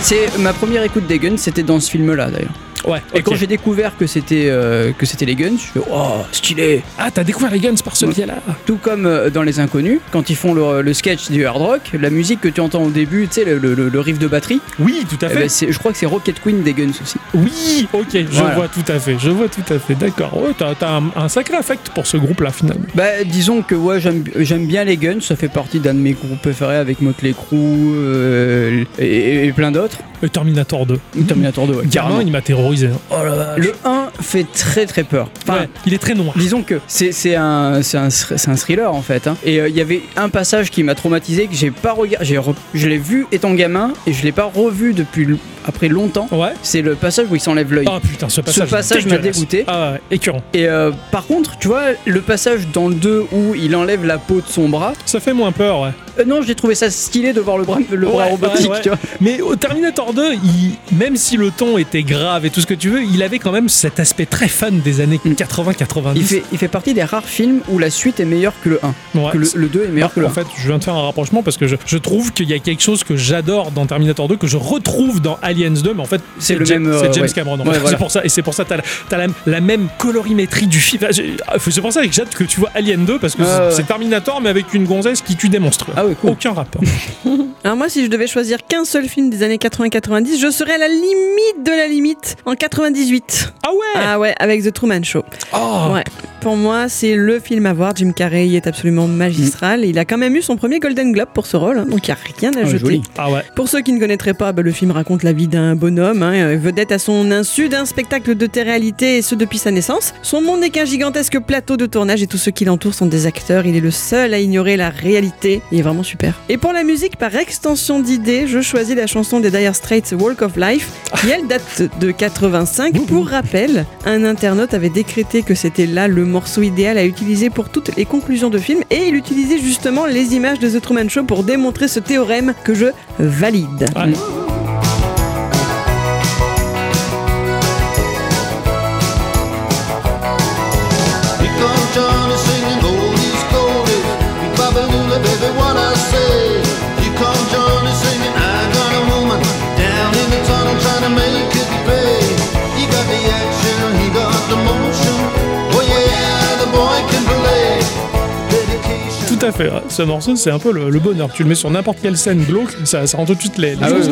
C'est ma première écoute des Guns, c'était dans ce film-là d'ailleurs. Ouais, Et quand j'ai découvert que c'était euh, que c'était les Guns, je fais oh stylé. Ah, t'as découvert les guns par ce Ouais. biais-là Tout comme euh, dans Les Inconnus, quand ils font le, le sketch du hard rock, la musique que tu entends au début, tu sais le, le- le riff de batterie, Oui, tout à eh fait. ben, je crois que c'est Rocket Queen des Guns aussi. Oui, ok, je Voilà. vois tout à fait. Je vois tout à fait, d'accord. Ouais, t'as un, un sacré affect pour ce groupe-là, finalement. Bah disons que ouais j'aime bien les Guns, ça fait partie d'un de mes groupes préférés avec Motley Crue euh, et, et plein d'autres. Terminator 2. Terminator 2, ouais, il m'a terrorisé. Hein. Oh la vache. Le 1 fait très très peur. Enfin, Ouais, il est très noir. Disons que c'est c'est un, c'est un, thr- c'est un thriller en fait. hein. Et euh, il y avait un passage qui m'a traumatisé que j'ai pas regardé. re- Je l'ai vu étant gamin et je l'ai pas revu depuis après longtemps. Ouais. C'est le passage où il s'enlève l'œil. Ah putain, ce passage. passage m'a dégoûté. Ah écœurant. Et euh, par contre, tu vois, le passage dans le 2 où il enlève la peau de son bras, Ça fait moins peur, ouais. euh, non, j'ai trouvé ça stylé de voir le bras, le bras robotique, ouais, ouais. tu vois. Mais au Terminator 2, il- même si le ton était grave et tout ce que tu veux, il avait quand même cet aspect très fun des années Mm. 80-90. Il fait, il fait partie des rares films où la suite est meilleure que le 1. Ouais, que le, le 2 est meilleur Bah, que le en 1. fait, je viens de faire un rapprochement parce que je, je trouve qu'il y a quelque chose que j'adore dans Terminator 2 que je retrouve dans Aliens 2, mais en fait, C'est le James, même, euh, c'est James ouais. Cameron. en Ouais, fait. voilà. C'est pour ça, et c'est pour ça que t'as la, la, la même colorimétrie du film. Ah, C'est pour ça que j'ai hâte que tu vois Alien 2 parce que c'est- ouais. Terminator, mais avec une gonzesse qui tue des monstres. Ah ouais, cool. Aucun rapport. Alors moi, si je devais choisir qu'un seul film des années 80-90, je serais à la limite de la limite en 98. Ah ouais? Ah ouais, avec The Truman Show. Oh. Ouais. Pour moi, c'est le film à voir. Jim Carrey est absolument magistral. Il a quand même eu son premier Golden Globe pour ce rôle, hein, donc il n'y a rien à Ah, jeter. joli. Ah ouais. Pour ceux qui ne connaîtraient pas, bah, le film raconte la vie d'un bonhomme, hein, euh, vedette à son insu d'un spectacle de télé-réalité et ce depuis sa naissance. Son monde n'est qu'un gigantesque plateau de tournage et tous ceux qui l'entourent sont des acteurs. Il est le seul à ignorer la réalité. Il est vraiment super. Et pour la musique, par extension d'idées, je choisis la chanson des Dire Straits, Walk of Life, qui elle date de 85. Pour rappel, un internaute avait décrété que c'était là le morceau idéal à utiliser pour toutes les conclusions de film et il utilisait justement les images de The Truman Show pour démontrer ce théorème que je valide. Tout à fait. Ce morceau, c'est un peu le, le bonheur. Tu le mets sur n'importe quelle scène glauque, ça, ça rend tout de suite les, les Ah choses,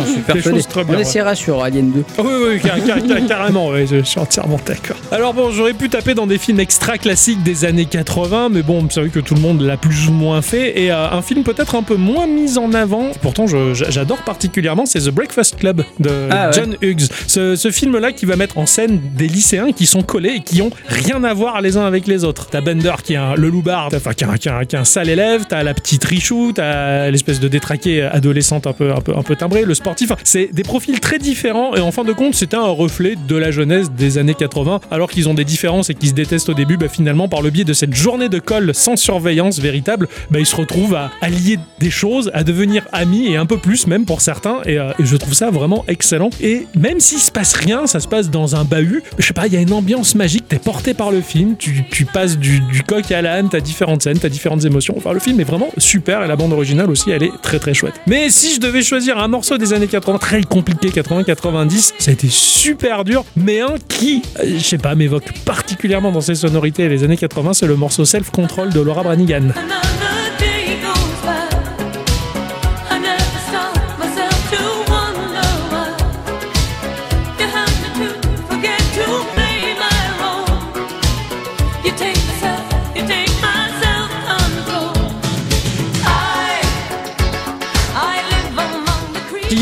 les très On bien. ouais. essaiera sur Alien 2. Ah Oui, oui, car- car- car- carrément, je, suis entièrement d'accord. Alors bon, j'aurais pu taper dans des films extra classiques des années 80, mais bon, c'est vrai que tout le monde l'a plus ou moins fait, et euh, un film peut-être un peu moins mis en avant, pourtant j'adore particulièrement, c'est The Breakfast Club de Ah ouais. John Hughes. Ce, ce film-là qui va mettre en scène des lycéens qui sont collés et qui ont rien à voir les uns avec les autres. T'as Bender qui est un, le loupard, enfin qui est un, qui est un- qui est un sale élève, t'as la petite Richou, t'as l'espèce de détraquée adolescente un peu, un peu, un peu timbrée, le sportif. C'est des profils très différents et en fin de compte, c'était un reflet de la jeunesse des années 80. Alors qu'ils ont des différences et qu'ils se détestent au début, bah, finalement, par le biais de cette journée de colle sans surveillance véritable, bah, ils se retrouvent à, à lier des choses, à devenir amis et un peu plus même pour certains. Et, euh, je trouve ça vraiment excellent. Et même s'il se passe rien, ça se passe dans un bahut. Je sais pas, il y a une ambiance magique. T'es porté par le film. Tu, tu passes du, du coq à l'âne. T'as différentes scènes, t'as différentes émotions. Enfin, le film est vraiment super et la bande originale aussi, elle est très très chouette. Mais si je devais choisir un morceau des années 80, très compliqué, 80-90, ça a été super dur. Mais un qui, euh, je sais pas, m'évoque particulièrement dans ses sonorités les années 80, c'est le morceau Self Control de Laura Branigan.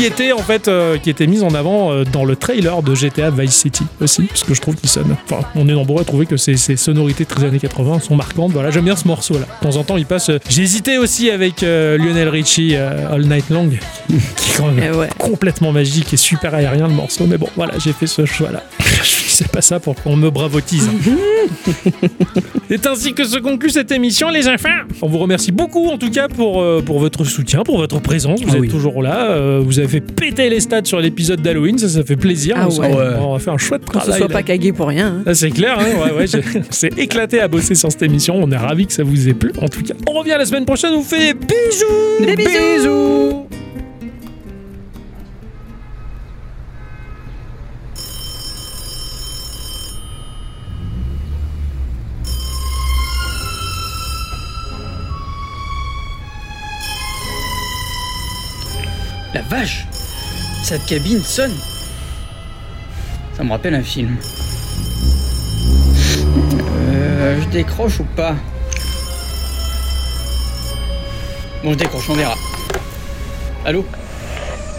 Était en fait euh, qui était mise en avant euh, dans le trailer de GTA Vice City aussi parce que je trouve qu'il sonne. Enfin on est nombreux à trouver que ces, ces sonorités très années 80 sont marquantes. Voilà j'aime bien ce morceau là. De temps en temps il passe euh, j'ai hésité aussi avec euh, Lionel Richie euh, All Night Long qui est quand même Eh ouais. complètement magique et super aérien le morceau. Mais bon voilà j'ai fait ce choix là c'est pas ça pour qu'on me bravotise c'est ainsi que se conclut cette émission les enfants. On vous remercie beaucoup en tout cas pour, euh, pour votre soutien pour votre présence. Vous Ah êtes oui. toujours là euh, vous avez fait péter les stats sur l'épisode d'Halloween ça ça fait plaisir Ah on, ouais. on a fait un chouette Qu'on se travail soit là. pas cagué pour rien. hein. Ah, c'est clair, hein, ouais, ouais, j'ai- c'est éclaté à bosser sur cette émission. On est ravis que ça vous ait plu, en tout cas. On revient la semaine prochaine, on vous fait des bisous Des bisous. La vache Cette cabine sonne Ça me rappelle un film. Euh, je décroche ou pas? Bon, je décroche, on verra. Allô?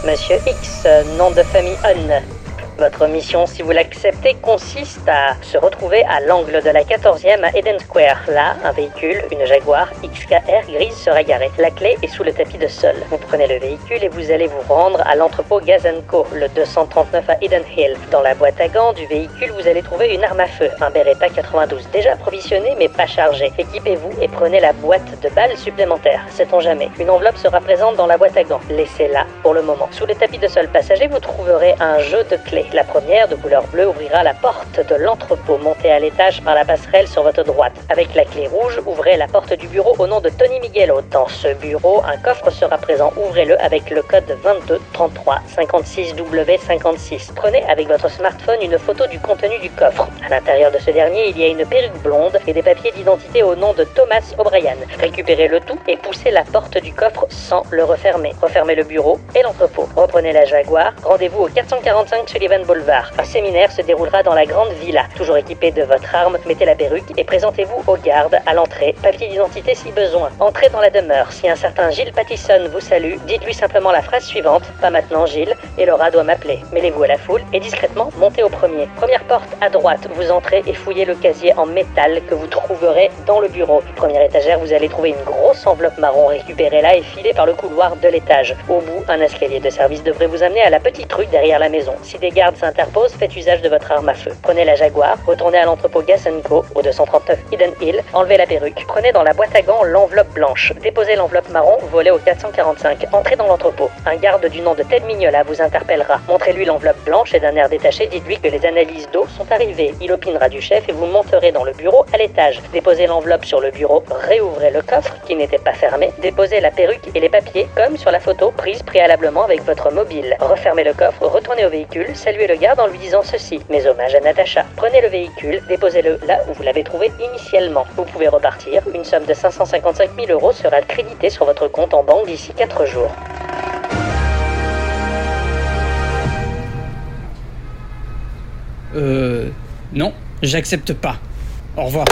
Monsieur X, nom de famille On. Votre mission, si vous l'acceptez, consiste à se retrouver à l'angle de la 14e à Eden Square. Là, un véhicule, une Jaguar XKR grise sera garée. La clé est sous le tapis de sol. Vous prenez le véhicule et vous allez vous rendre à l'entrepôt Gazanco, le 239 à Eden Hill. Dans la boîte à gants du véhicule, vous allez trouver une arme à feu, un Beretta 92, déjà provisionné mais pas chargé. Équipez-vous et prenez la boîte de balles supplémentaires. Sait-on jamais Une enveloppe sera présente dans la boîte à gants. Laissez-la pour le moment. Sous le tapis de sol passager, vous trouverez un jeu de clés. La première, de couleur bleue, ouvrira la porte de l'entrepôt. Montez à l'étage par la passerelle sur votre droite. Avec la clé rouge, ouvrez la porte du bureau au nom de Tony Miguelo. Dans ce bureau, un coffre sera présent. Ouvrez-le avec le code 22 33 56 W56. Prenez avec votre smartphone une photo du contenu du coffre. À l'intérieur de ce dernier, il y a une perruque blonde et des papiers d'identité au nom de Thomas O'Brien. Récupérez le tout et poussez la porte du coffre sans le refermer. Refermez le bureau et l'entrepôt. Reprenez la Jaguar. Rendez-vous au 445 Sullivan Boulevard. Un séminaire se déroulera dans la grande villa. Toujours équipé de votre arme, mettez la perruque et présentez-vous aux gardes à l'entrée. Papier d'identité si besoin. Entrez dans la demeure. Si un certain Gilles Pattison vous salue, dites-lui simplement la phrase suivante. Pas maintenant Gilles, et Laura doit m'appeler. Mêlez-vous à la foule et discrètement montez au premier. Première porte à droite, vous entrez et fouillez le casier en métal que vous trouverez dans le bureau. Première étagère, vous allez trouver une grosse enveloppe marron. Récupérez-la et filez par le couloir de l'étage. Au bout, un escalier de service devrait vous amener à la petite rue derrière la maison. Si des gardes s'interposent, faites usage de votre arme à feu. Prenez la Jaguar, retournez à l'entrepôt Gas au 239 Eden Hill, enlevez la perruque, prenez dans la boîte à gants l'enveloppe blanche, déposez l'enveloppe marron, volez au 445, entrez dans l'entrepôt. Un garde du nom de Ted Mignola vous interpellera. Montrez-lui l'enveloppe blanche et d'un air détaché, dites-lui que les analyses d'eau sont arrivées. Il opinera du chef et vous monterez dans le bureau à l'étage. Déposez l'enveloppe sur le bureau, réouvrez le coffre qui n'était pas fermé, déposez la perruque et les papiers comme sur la photo prise préalablement avec votre mobile. Refermez le coffre, retournez au véhicule, saluez le garde en lui disant ceci. Mes hommages à Natacha. Prenez le véhicule, déposez-le là où vous l'avez trouvé initialement. Vous pouvez repartir. Une somme de 555 000 euros sera créditée sur votre compte en banque d'ici 4 jours. Euh. Non, j'accepte pas. Au revoir.